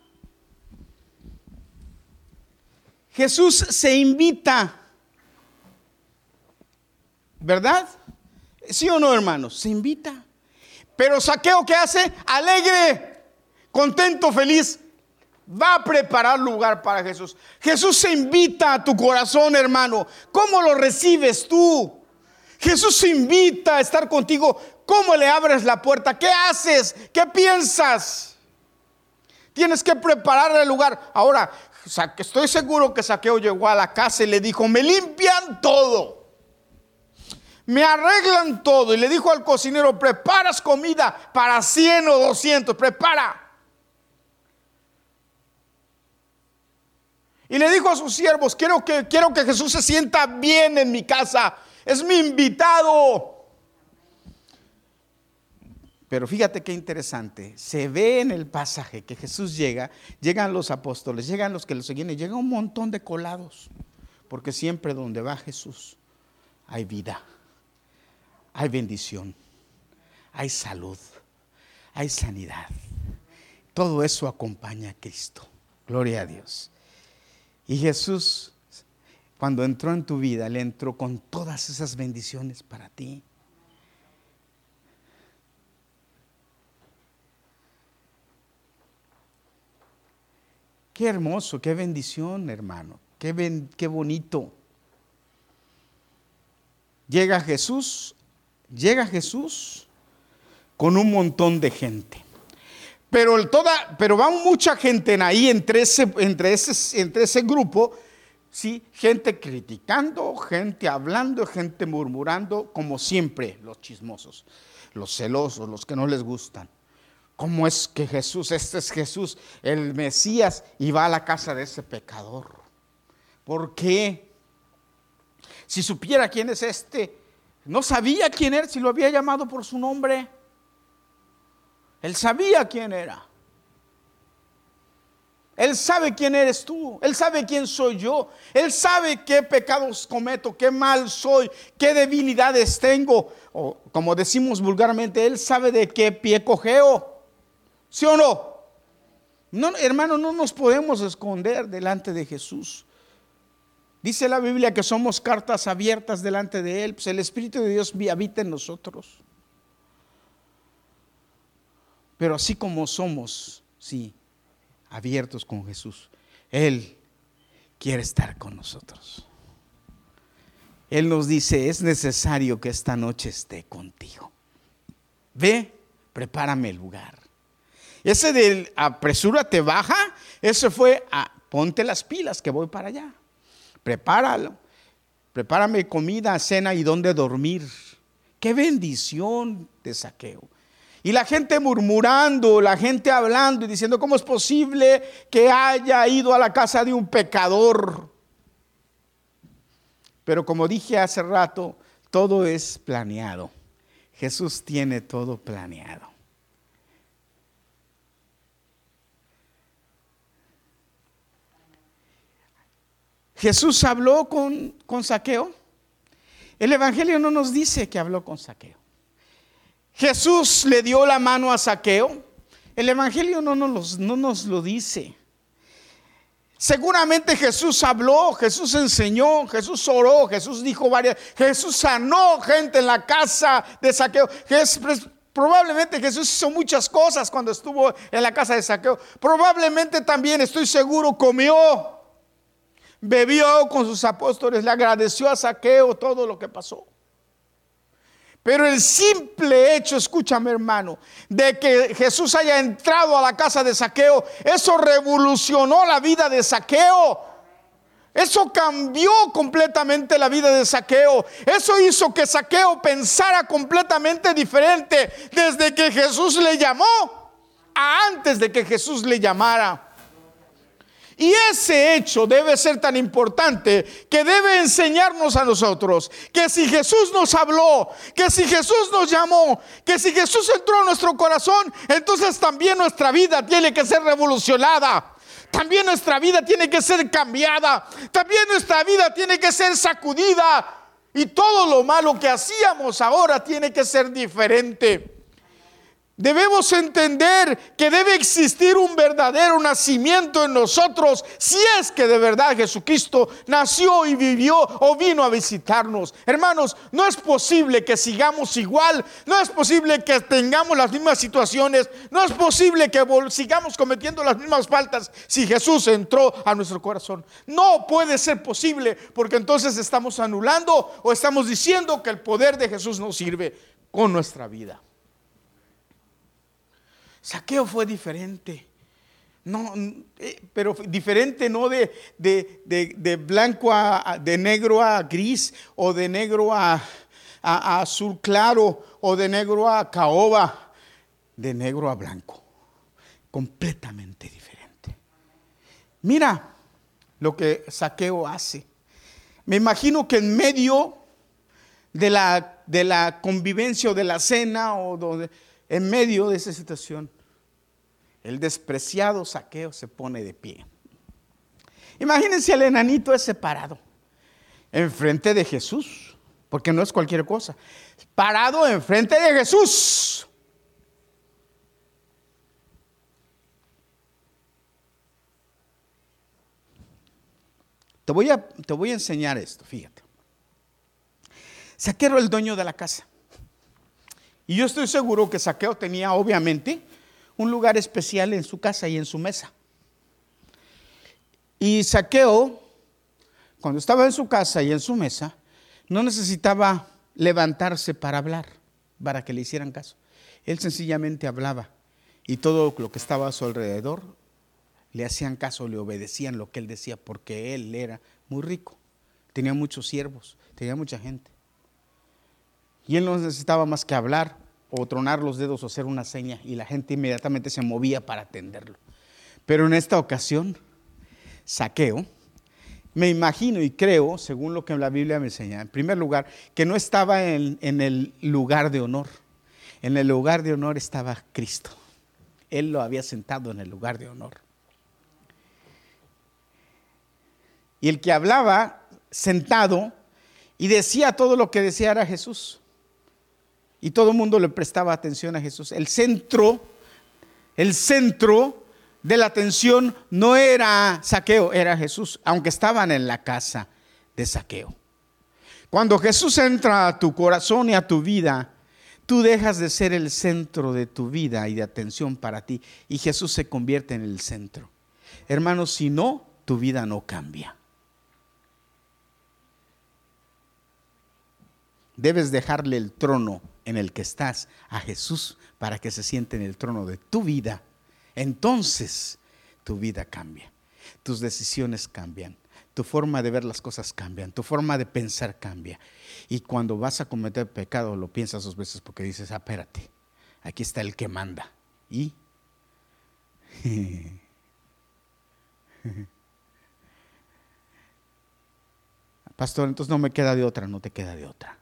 Jesús se invita. ¿Verdad? ¿Sí o no, hermanos? Se invita. Pero saqueo, ¿qué hace? Alegre, contento, feliz va a preparar lugar para Jesús. Jesús se invita a tu corazón, hermano. ¿Cómo lo recibes tú? Jesús se invita a estar contigo ¿cómo le abres la puerta? ¿Qué haces? ¿Qué piensas? Tienes que preparar el lugar. Ahora, estoy seguro que Saqueo llegó a la casa y le dijo, me limpian todo. Me arreglan todo. Y le dijo al cocinero, preparas comida para 100 o 200, prepara. Y le dijo a sus siervos, quiero que, quiero que Jesús se sienta bien en mi casa. Es mi invitado. Pero fíjate qué interesante. Se ve en el pasaje que Jesús llega, llegan los apóstoles, llegan los que lo seguían y llega un montón de colados. Porque siempre donde va Jesús hay vida, hay bendición, hay salud, hay sanidad. Todo eso acompaña a Cristo. Gloria a Dios. Y Jesús, cuando entró en tu vida, le entró con todas esas bendiciones para ti. Qué hermoso, qué bendición, hermano. Qué, qué bonito. Llega Jesús, llega Jesús con un montón de gente. Pero, toda, pero va mucha gente en ahí entre ese, entre ese, entre ese grupo, ¿sí? gente criticando, gente hablando, gente murmurando, como siempre los chismosos, los celosos, los que no les gustan. ¿Cómo es que Jesús, este es Jesús, el Mesías, y va a la casa de ese pecador? ¿Por qué? Si supiera quién es este, no sabía quién era, si lo había llamado por su nombre. Él sabía quién era. Él sabe quién eres tú. Él sabe quién soy yo. Él sabe qué pecados cometo, qué mal soy, qué debilidades tengo. O como decimos vulgarmente, Él sabe de qué pie cogeo. ¿Sí o no? No, hermano, no nos podemos esconder delante de Jesús. Dice la Biblia que somos cartas abiertas delante de Él. Pues el Espíritu de Dios habita en nosotros. Pero así como somos, sí, abiertos con Jesús, Él quiere estar con nosotros. Él nos dice, es necesario que esta noche esté contigo. Ve, prepárame el lugar. Ese del apresúrate, baja, ese fue a ponte las pilas que voy para allá. Prepáralo. Prepárame comida, cena y dónde dormir. Qué bendición de saqueo. Y la gente murmurando, la gente hablando y diciendo, ¿cómo es posible que haya ido a la casa de un pecador? Pero como dije hace rato, todo es planeado. Jesús tiene todo planeado. Jesús habló con, con Saqueo. El Evangelio no nos dice que habló con Saqueo. Jesús le dio la mano a Saqueo. El Evangelio no nos, no nos lo dice. Seguramente Jesús habló, Jesús enseñó, Jesús oró, Jesús dijo varias, Jesús sanó gente en la casa de Saqueo. probablemente Jesús hizo muchas cosas cuando estuvo en la casa de Saqueo. Probablemente también, estoy seguro, comió, bebió con sus apóstoles, le agradeció a Saqueo todo lo que pasó. Pero el simple hecho, escúchame hermano, de que Jesús haya entrado a la casa de saqueo, eso revolucionó la vida de saqueo. Eso cambió completamente la vida de Saqueo. Eso hizo que Saqueo pensara completamente diferente desde que Jesús le llamó a antes de que Jesús le llamara. Y ese hecho debe ser tan importante que debe enseñarnos a nosotros que si Jesús nos habló, que si Jesús nos llamó, que si Jesús entró en nuestro corazón, entonces también nuestra vida tiene que ser revolucionada. También nuestra vida tiene que ser cambiada. También nuestra vida tiene que ser sacudida. Y todo lo malo que hacíamos ahora tiene que ser diferente. Debemos entender que debe existir un verdadero nacimiento en nosotros si es que de verdad Jesucristo nació y vivió o vino a visitarnos. Hermanos, no es posible que sigamos igual, no es posible que tengamos las mismas situaciones, no es posible que sigamos cometiendo las mismas faltas si Jesús entró a nuestro corazón. No puede ser posible porque entonces estamos anulando o estamos diciendo que el poder de Jesús no sirve. con nuestra vida. Saqueo fue diferente. No, eh, pero diferente no de, de, blanco a, de negro a gris o de negro a, a, azul claro o de negro a caoba, de negro a blanco. Completamente diferente. Mira lo que Saqueo hace. Me imagino que en medio de la, de la convivencia o de la cena o en medio de esa situación, el despreciado saqueo se pone de pie. Imagínense al enanito ese parado, enfrente de Jesús, porque no es cualquier cosa, parado enfrente de Jesús. Te voy a, te voy a enseñar esto, fíjate. Saqueo era el dueño de la casa. Y yo estoy seguro que Saqueo tenía, obviamente, un lugar especial en su casa y en su mesa. Y Saqueo, cuando estaba en su casa y en su mesa, no necesitaba levantarse para hablar, para que le hicieran caso. Él sencillamente hablaba y todo lo que estaba a su alrededor le hacían caso, le obedecían lo que él decía, porque él era muy rico, tenía muchos siervos, tenía mucha gente. Y él no necesitaba más que hablar o tronar los dedos o hacer una seña y la gente inmediatamente se movía para atenderlo. Pero en esta ocasión, Saqueo, me imagino y creo, según lo que la Biblia me enseña, en primer lugar, que no estaba en, en el lugar de honor. En el lugar de honor estaba Cristo. Él lo había sentado en el lugar de honor. Y el que hablaba sentado y decía todo lo que decía era Jesús. Y todo el mundo le prestaba atención a Jesús. El centro, el centro de la atención no era Saqueo, era Jesús, aunque estaban en la casa de Saqueo. Cuando Jesús entra a tu corazón y a tu vida, tú dejas de ser el centro de tu vida y de atención para ti y Jesús se convierte en el centro. Hermanos, si no, tu vida no cambia. Debes dejarle el trono en el que estás a Jesús para que se siente en el trono de tu vida, entonces tu vida cambia, tus decisiones cambian, tu forma de ver las cosas cambian, tu forma de pensar cambia. Y cuando vas a cometer pecado lo piensas dos veces porque dices, ah, espérate, aquí está el que manda. Y... Pastor, entonces no me queda de otra, no te queda de otra.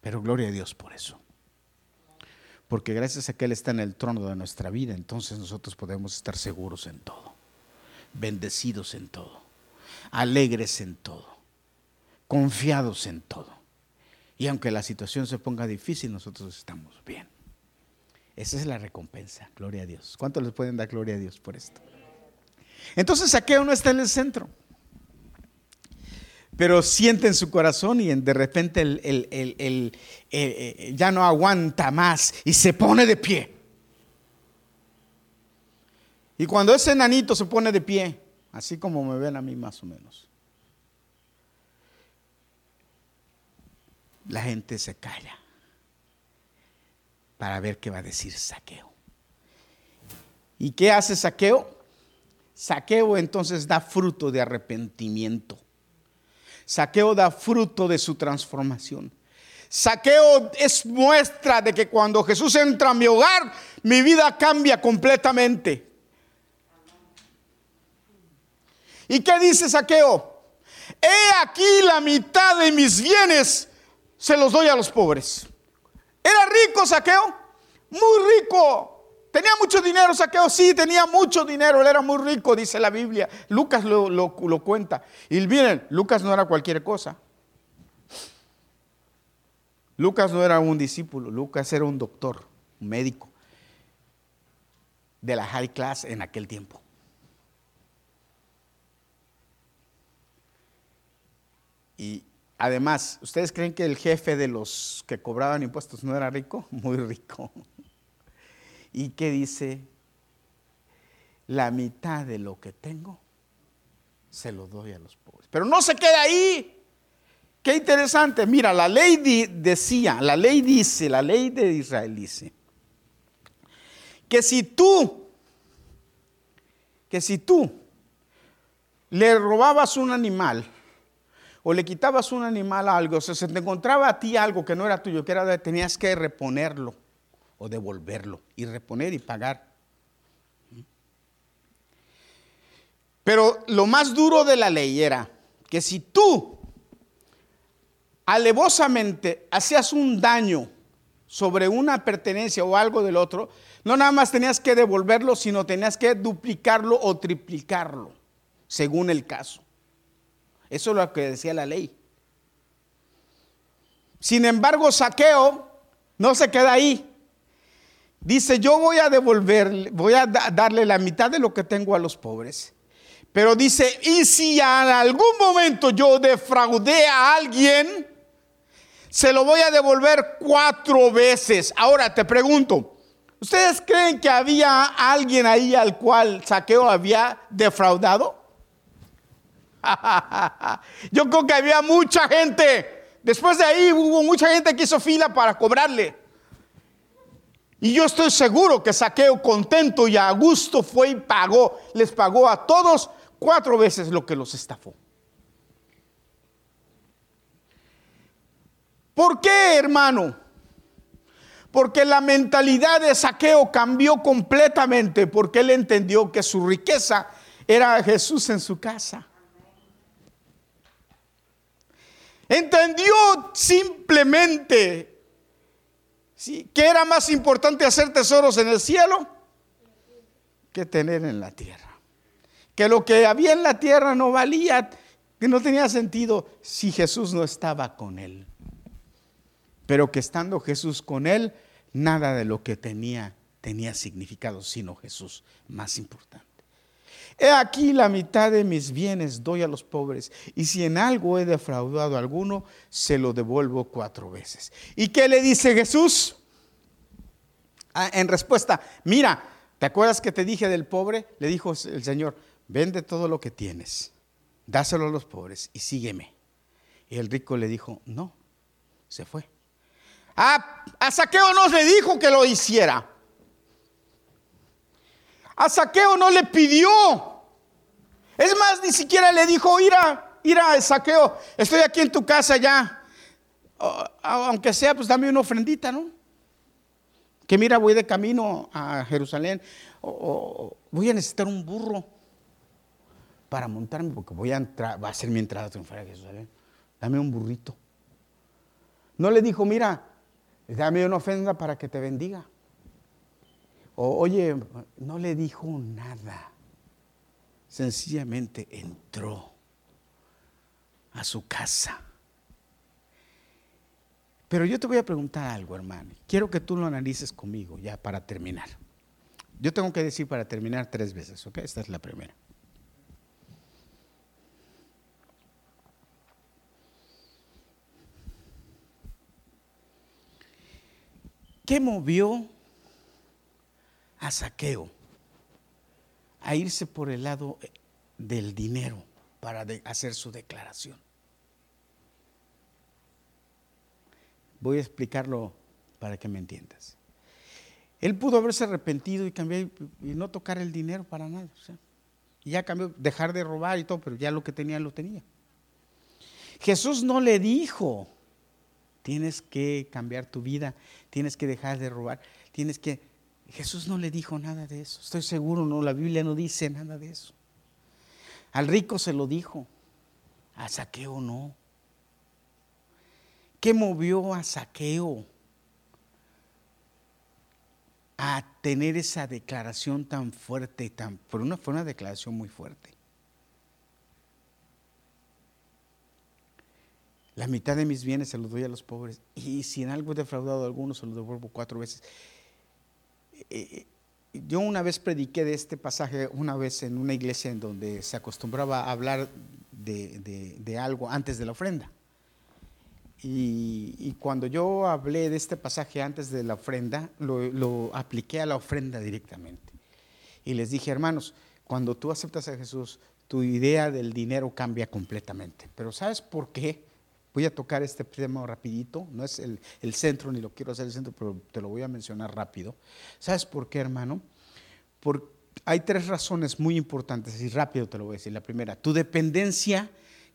Pero gloria a Dios por eso. Porque gracias a que Él está en el trono de nuestra vida, entonces nosotros podemos estar seguros en todo, bendecidos en todo, alegres en todo, confiados en todo. Y aunque la situación se ponga difícil, nosotros estamos bien. Esa es la recompensa, gloria a Dios. ¿Cuántos les pueden dar gloria a Dios por esto? Entonces Saqueo no está en el centro pero siente en su corazón y de repente el, eh, eh, ya no aguanta más y se pone de pie. Y cuando ese enanito se pone de pie, así como me ven a mí más o menos, la gente se calla para ver qué va a decir Saqueo. ¿Y qué hace Saqueo? Saqueo entonces da fruto de arrepentimiento. Saqueo da fruto de su transformación. Saqueo es muestra de que cuando Jesús entra a mi hogar, mi vida cambia completamente. ¿Y qué dice Saqueo? He aquí la mitad de mis bienes se los doy a los pobres. ¿Era rico Saqueo? Muy rico. ¿Tenía mucho dinero Saqueo? Sí, tenía mucho dinero. Él era muy rico, dice la Biblia. Lucas lo, cuenta. Y miren, Lucas no era cualquier cosa. Lucas no era un discípulo, Lucas era un doctor, un médico de la high class en aquel tiempo. Y además, ¿ustedes creen que el jefe de los que cobraban impuestos no era rico? Muy rico. ¿Y qué dice? La mitad de lo que tengo se lo doy a los pobres. Pero no se queda ahí. Qué interesante. Mira, la ley decía, la ley dice, la ley de Israel dice, que si tú, que si tú le robabas un animal o le quitabas un animal a algo, o sea, se te encontraba a ti algo que no era tuyo, que era tenías que reponerlo o devolverlo y reponer y pagar. Pero lo más duro de la ley era que si tú alevosamente hacías un daño sobre una pertenencia o algo del otro, no nada más tenías que devolverlo, sino tenías que duplicarlo o triplicarlo, según el caso. Eso es lo que decía la ley. Sin embargo, saqueo no se queda ahí. Dice, yo voy a devolver, voy a darle la mitad de lo que tengo a los pobres. Pero dice, y si en algún momento yo defraudé a alguien, se lo voy a devolver cuatro veces. Ahora te pregunto, ¿ustedes creen que había alguien ahí al cual Saqueo había defraudado? Yo creo que había mucha gente. Después de ahí hubo mucha gente que hizo fila para cobrarle. Y yo estoy seguro que Saqueo contento y a gusto fue y pagó, les pagó a todos cuatro veces lo que los estafó. ¿Por qué, hermano? Porque la mentalidad de saqueo cambió completamente porque él entendió que su riqueza era Jesús en su casa. Entendió simplemente que era más importante hacer tesoros en el cielo que tener en la tierra. Que lo que había en la tierra no valía, que no tenía sentido si Jesús no estaba con él pero que estando Jesús con él, nada de lo que tenía tenía significado, sino Jesús, más importante. He aquí la mitad de mis bienes doy a los pobres, y si en algo he defraudado a alguno, se lo devuelvo cuatro veces. ¿Y qué le dice Jesús? Ah, en respuesta, mira, ¿te acuerdas que te dije del pobre? Le dijo el Señor, vende todo lo que tienes, dáselo a los pobres y sígueme. Y el rico le dijo, no, se fue. A, Saqueo no le dijo que lo hiciera. A Saqueo no le pidió. Es más, ni siquiera le dijo, ira, ira, Saqueo, estoy aquí en tu casa ya. aunque sea, pues dame una ofrendita, ¿no? Que mira, voy de camino a Jerusalén. O, voy a necesitar un burro para montarme, porque voy a entrar, va a ser mi entrada a triunfar a Jerusalén. Dame un burrito. No le dijo, mira, dame una ofrenda para que te bendiga. O, oye, no le dijo nada. Sencillamente entró a su casa. Pero yo te voy a preguntar algo, hermano. Quiero que tú lo analices conmigo ya para terminar. Yo tengo que decir para terminar tres veces, ¿ok? Esta es la primera. ¿Qué movió a Saqueo a irse por el lado eh, del dinero para hacer su declaración? Voy a explicarlo para que me entiendas. Él pudo haberse arrepentido y cambiar y no tocar el dinero para nada. y ya cambió, dejar de robar y todo, pero ya lo que tenía lo tenía. Jesús no le dijo, Tienes que cambiar tu vida, tienes que dejar de robar, tienes que... Jesús no le dijo nada de eso, estoy seguro, no, la Biblia no dice nada de eso. Al rico se lo dijo, a Saqueo no. ¿Qué movió a Saqueo a tener esa declaración tan fuerte, tan, fue una, fue una declaración muy fuerte? La mitad de mis bienes se los doy a los pobres. Y si en algo he defraudado a alguno, se los devuelvo cuatro veces. Eh, yo una vez prediqué de este pasaje, una vez en una iglesia en donde se acostumbraba a hablar de, algo antes de la ofrenda. Y, cuando yo hablé de este pasaje antes de la ofrenda, lo, lo apliqué a la ofrenda directamente. Y les dije, hermanos, cuando tú aceptas a Jesús, tu idea del dinero cambia completamente. Pero ¿sabes por qué? Voy a tocar este tema rapidito, no es el, el, centro, ni lo quiero hacer el centro, pero te lo voy a mencionar rápido. ¿Sabes por qué, hermano? Por, hay tres razones muy importantes y rápido te lo voy a decir. La primera, tu dependencia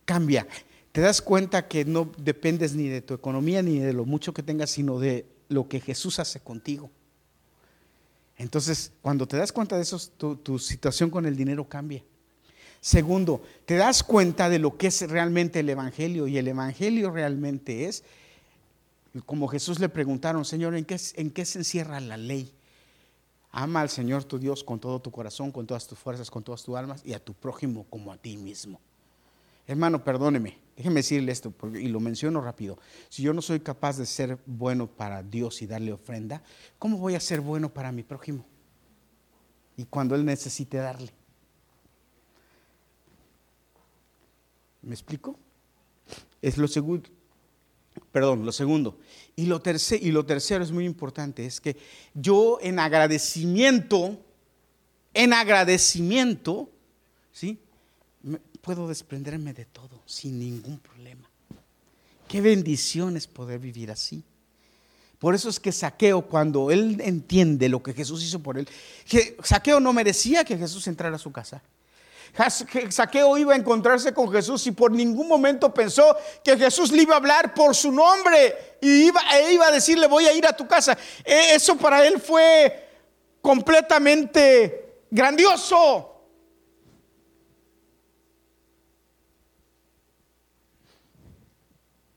cambia. Te das cuenta que no dependes ni de tu economía ni de lo mucho que tengas, sino de lo que Jesús hace contigo. Entonces, cuando te das cuenta de eso, tu, tu situación con el dinero cambia. Segundo, te das cuenta de lo que es realmente el Evangelio y el Evangelio realmente es, como Jesús le preguntaron, Señor, ¿en qué, ¿en qué se encierra la ley? Ama al Señor tu Dios con todo tu corazón, con todas tus fuerzas, con todas tus almas y a tu prójimo como a ti mismo. Hermano, perdóneme, déjeme decirle esto y lo menciono rápido. Si yo no soy capaz de ser bueno para Dios y darle ofrenda, ¿cómo voy a ser bueno para mi prójimo? Y cuando Él necesite darle. ¿Me explico? Es lo segundo. Perdón, lo segundo. Y lo, tercero, y lo tercero es muy importante, es que yo en agradecimiento, en agradecimiento, ¿sí? puedo desprenderme de todo sin ningún problema. Qué bendición es poder vivir así. Por eso es que Saqueo, cuando él entiende lo que Jesús hizo por él, Saqueo no merecía que Jesús entrara a su casa. Saqueo iba a encontrarse con Jesús y por ningún momento pensó que Jesús le iba a hablar por su nombre y iba, e iba a decirle voy a ir a tu casa. E, eso para él fue completamente grandioso.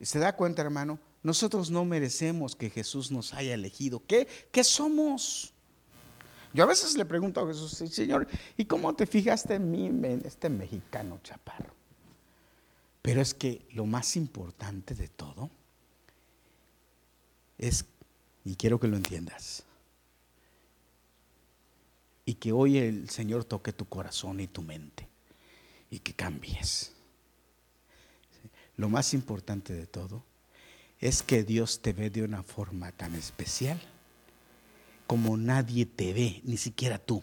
Y se da cuenta, hermano, nosotros no merecemos que Jesús nos haya elegido. ¿Qué, qué somos? Yo a veces le pregunto a Jesús, Señor, ¿y cómo te fijaste en mí, en este mexicano chaparro? Pero es que lo más importante de todo es, y quiero que lo entiendas, y que hoy el Señor toque tu corazón y tu mente y que cambies. Lo más importante de todo es que Dios te ve de una forma tan especial como nadie te ve, ni siquiera tú.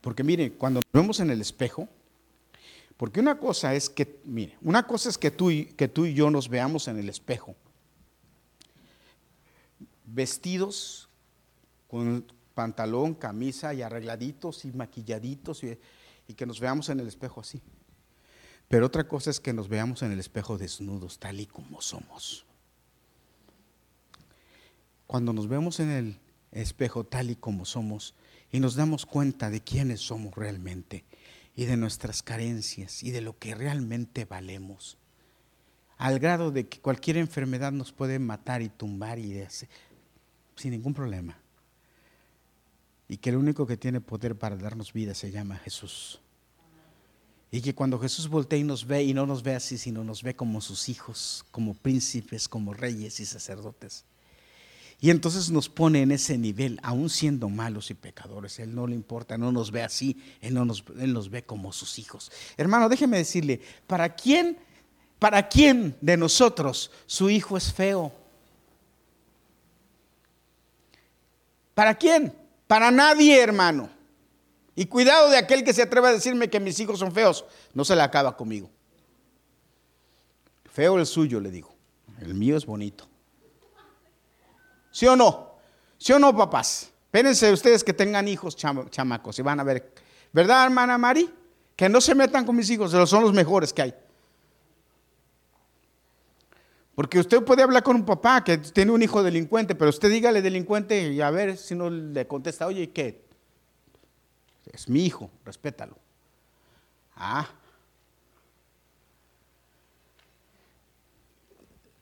Porque mire, cuando nos vemos en el espejo, porque una cosa es que, mire, una cosa es que tú, y, que tú y yo nos veamos en el espejo, vestidos con pantalón, camisa y arregladitos y maquilladitos y, y que nos veamos en el espejo así. Pero otra cosa es que nos veamos en el espejo desnudos, tal y como somos. Cuando nos vemos en el espejo tal y como somos y nos damos cuenta de quiénes somos realmente y de nuestras carencias y de lo que realmente valemos. Al grado de que cualquier enfermedad nos puede matar y tumbar y sin ningún problema. Y que el único que tiene poder para darnos vida se llama Jesús. Y que cuando Jesús voltea y nos ve, y no nos ve así, sino nos ve como sus hijos, como príncipes, como reyes y sacerdotes y entonces nos pone en ese nivel, aún siendo malos y pecadores. Él no le importa, no nos ve así, Él, no nos, él nos ve como sus hijos. Hermano, déjeme decirle, ¿para quién, para quién de nosotros su hijo es feo? ¿Para quién? Para nadie, hermano. Y cuidado de aquel que se atreva a decirme que mis hijos son feos. No se le acaba conmigo. Feo el suyo, le digo. El mío es bonito. ¿Sí o no? ¿Sí o no, papás? Espérense ustedes que tengan hijos chamacos y van a ver. ¿Verdad, hermana Mari? Que no se metan con mis hijos, son los mejores que hay. Porque usted puede hablar con un papá que tiene un hijo delincuente, pero usted dígale delincuente y a ver si no le contesta, oye, ¿qué? Es mi hijo, respétalo. Ah.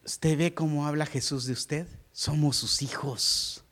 ¿Usted ve cómo habla Jesús de usted? Somos sus hijos.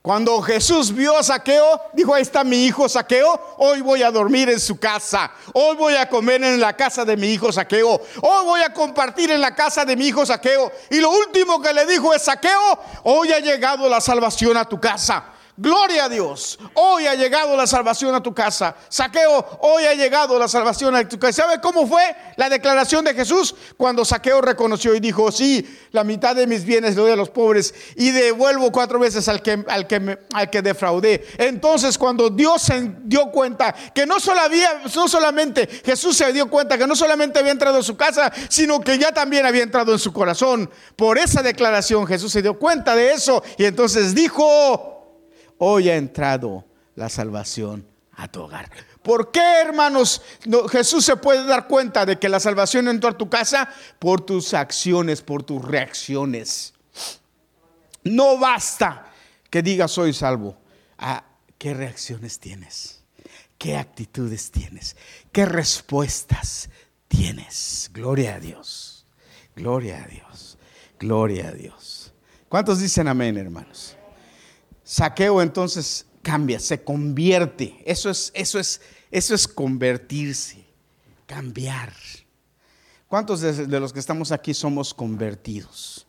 Cuando Jesús vio a Saqueo, dijo, ahí está mi hijo Saqueo, hoy voy a dormir en su casa, hoy voy a comer en la casa de mi hijo Saqueo, hoy voy a compartir en la casa de mi hijo Saqueo. Y lo último que le dijo es, Saqueo, hoy ha llegado la salvación a tu casa. Gloria a Dios. Hoy ha llegado la salvación a tu casa. Saqueo, hoy ha llegado la salvación a tu casa. ¿Sabe cómo fue la declaración de Jesús? Cuando Saqueo reconoció y dijo, sí, la mitad de mis bienes le doy a los pobres y devuelvo cuatro veces al que, al que, al que defraudé. Entonces cuando Dios se dio cuenta que no, solo había, no solamente Jesús se dio cuenta que no solamente había entrado en su casa, sino que ya también había entrado en su corazón. Por esa declaración Jesús se dio cuenta de eso y entonces dijo, hoy ha entrado la salvación a tu hogar. ¿Por qué, hermanos, Jesús se puede dar cuenta de que la salvación entró a tu casa? Por tus acciones, por tus reacciones. No basta que digas soy salvo. Ah, ¿Qué reacciones tienes? ¿Qué actitudes tienes? ¿Qué respuestas tienes? Gloria a Dios. Gloria a Dios. Gloria a Dios. ¿Cuántos dicen amén, hermanos? Saqueo entonces cambia, se convierte. Eso es, eso es, eso es convertirse, cambiar. ¿Cuántos de, de los que estamos aquí somos convertidos?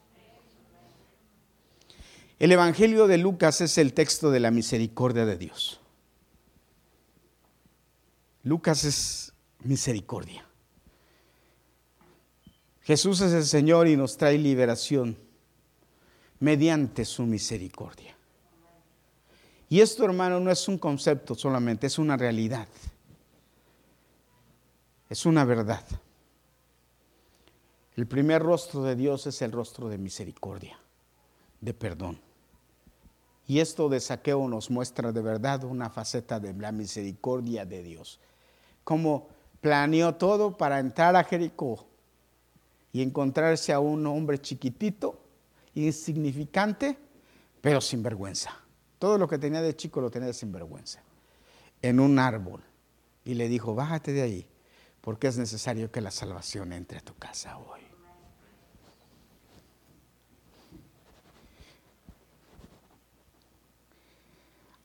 El Evangelio de Lucas es el texto de la misericordia de Dios. Lucas es misericordia. Jesús es el Señor y nos trae liberación mediante su misericordia. Y esto, hermano, no es un concepto solamente, es una realidad. Es una verdad. El primer rostro de Dios es el rostro de misericordia, de perdón. Y esto de saqueo nos muestra de verdad una faceta de la misericordia de Dios. Como planeó todo para entrar a Jericó y encontrarse a un hombre chiquitito, insignificante, pero sin vergüenza. Todo lo que tenía de chico lo tenía de sinvergüenza. En un árbol. Y le dijo, bájate de ahí, porque es necesario que la salvación entre a tu casa hoy.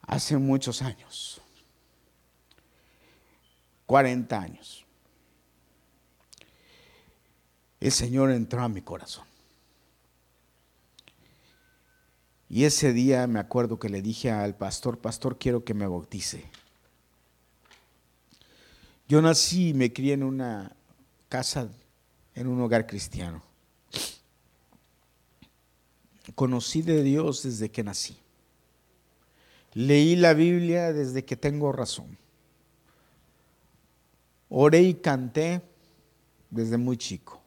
Hace muchos años, 40 años, el Señor entró a mi corazón. Y ese día me acuerdo que le dije al pastor, pastor, quiero que me bautice. Yo nací y me crié en una casa, en un hogar cristiano. Conocí de Dios desde que nací. Leí la Biblia desde que tengo razón. Oré y canté desde muy chico.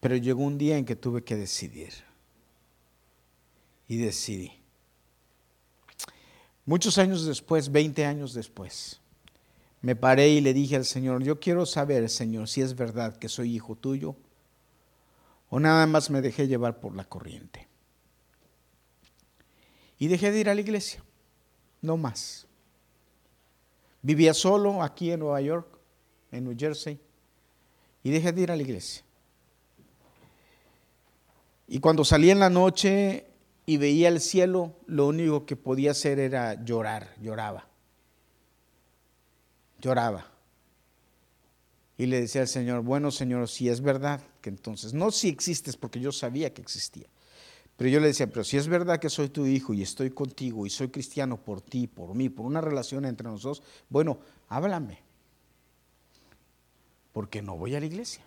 Pero llegó un día en que tuve que decidir y decidí. Muchos años después, 20 años después, me paré y le dije al Señor, yo quiero saber, Señor, si es verdad que soy hijo tuyo o nada más me dejé llevar por la corriente. Y dejé de ir a la iglesia, no más. Vivía solo aquí en Nueva York, en New Jersey, y dejé de ir a la iglesia. Y cuando salí en la noche, y veía el cielo, lo único que podía hacer era llorar, lloraba. Lloraba. Y le decía al Señor, bueno Señor, si es verdad que entonces, no si existes, porque yo sabía que existía, pero yo le decía, pero si es verdad que soy tu hijo y estoy contigo y soy cristiano por ti, por mí, por una relación entre nosotros, bueno, háblame, porque no voy a la iglesia.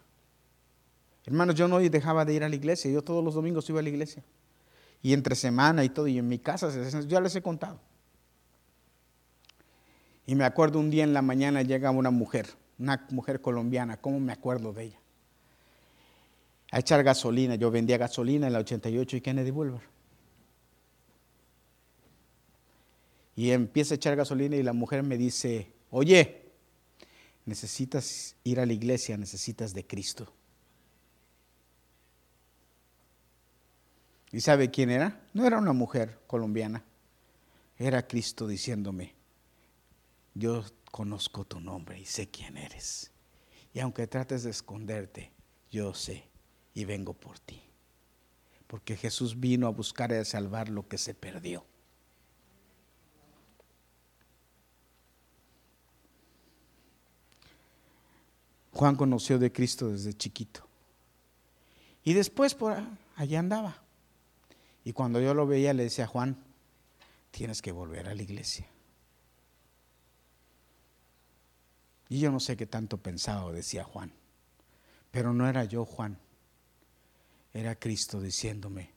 Hermanos, yo no dejaba de ir a la iglesia, yo todos los domingos iba a la iglesia y entre semana y todo, y en mi casa, ya les he contado. Y me acuerdo un día en la mañana llega una mujer, una mujer colombiana, ¿cómo me acuerdo de ella? A echar gasolina, yo vendía gasolina en la 88 y Kennedy Boulevard. Y empieza a echar gasolina y la mujer me dice, oye, necesitas ir a la iglesia, necesitas de Cristo. ¿Y sabe quién era? No era una mujer colombiana, era Cristo diciéndome, yo conozco tu nombre y sé quién eres. Y aunque trates de esconderte, yo sé y vengo por ti. Porque Jesús vino a buscar y a salvar lo que se perdió. Juan conoció de Cristo desde chiquito. Y después por allá andaba. Y cuando yo lo veía le decía, Juan, tienes que volver a la iglesia. Y yo no sé qué tanto pensaba decía Juan, pero no era yo Juan, era Cristo diciéndome,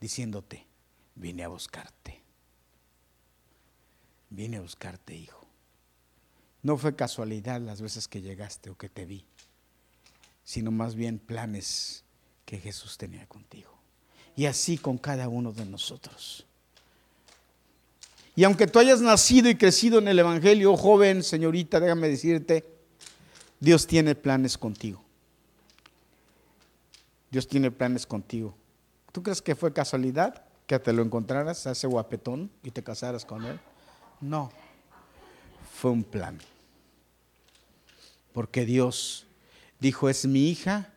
diciéndote, vine a buscarte, vine a buscarte, hijo. No fue casualidad las veces que llegaste o que te vi, sino más bien planes que Jesús tenía contigo. Y así con cada uno de nosotros. Y aunque tú hayas nacido y crecido en el Evangelio, joven, señorita, déjame decirte, Dios tiene planes contigo. Dios tiene planes contigo. ¿Tú crees que fue casualidad que te lo encontraras a ese guapetón y te casaras con él? No, fue un plan. Porque Dios dijo, es mi hija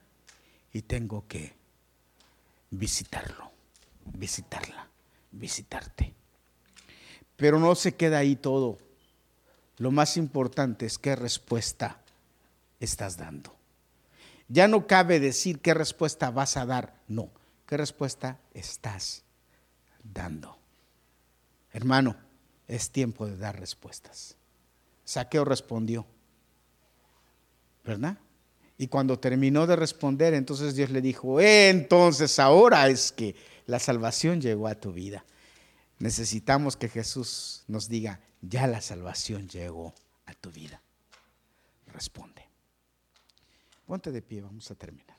y tengo que visitarlo, visitarla, visitarte. Pero no se queda ahí todo. Lo más importante es qué respuesta estás dando. Ya no cabe decir qué respuesta vas a dar, no, qué respuesta estás dando. Hermano, es tiempo de dar respuestas. Saqueo respondió, ¿verdad? Y cuando terminó de responder, entonces Dios le dijo, entonces ahora es que la salvación llegó a tu vida. Necesitamos que Jesús nos diga, ya la salvación llegó a tu vida. Responde. Ponte de pie, vamos a terminar.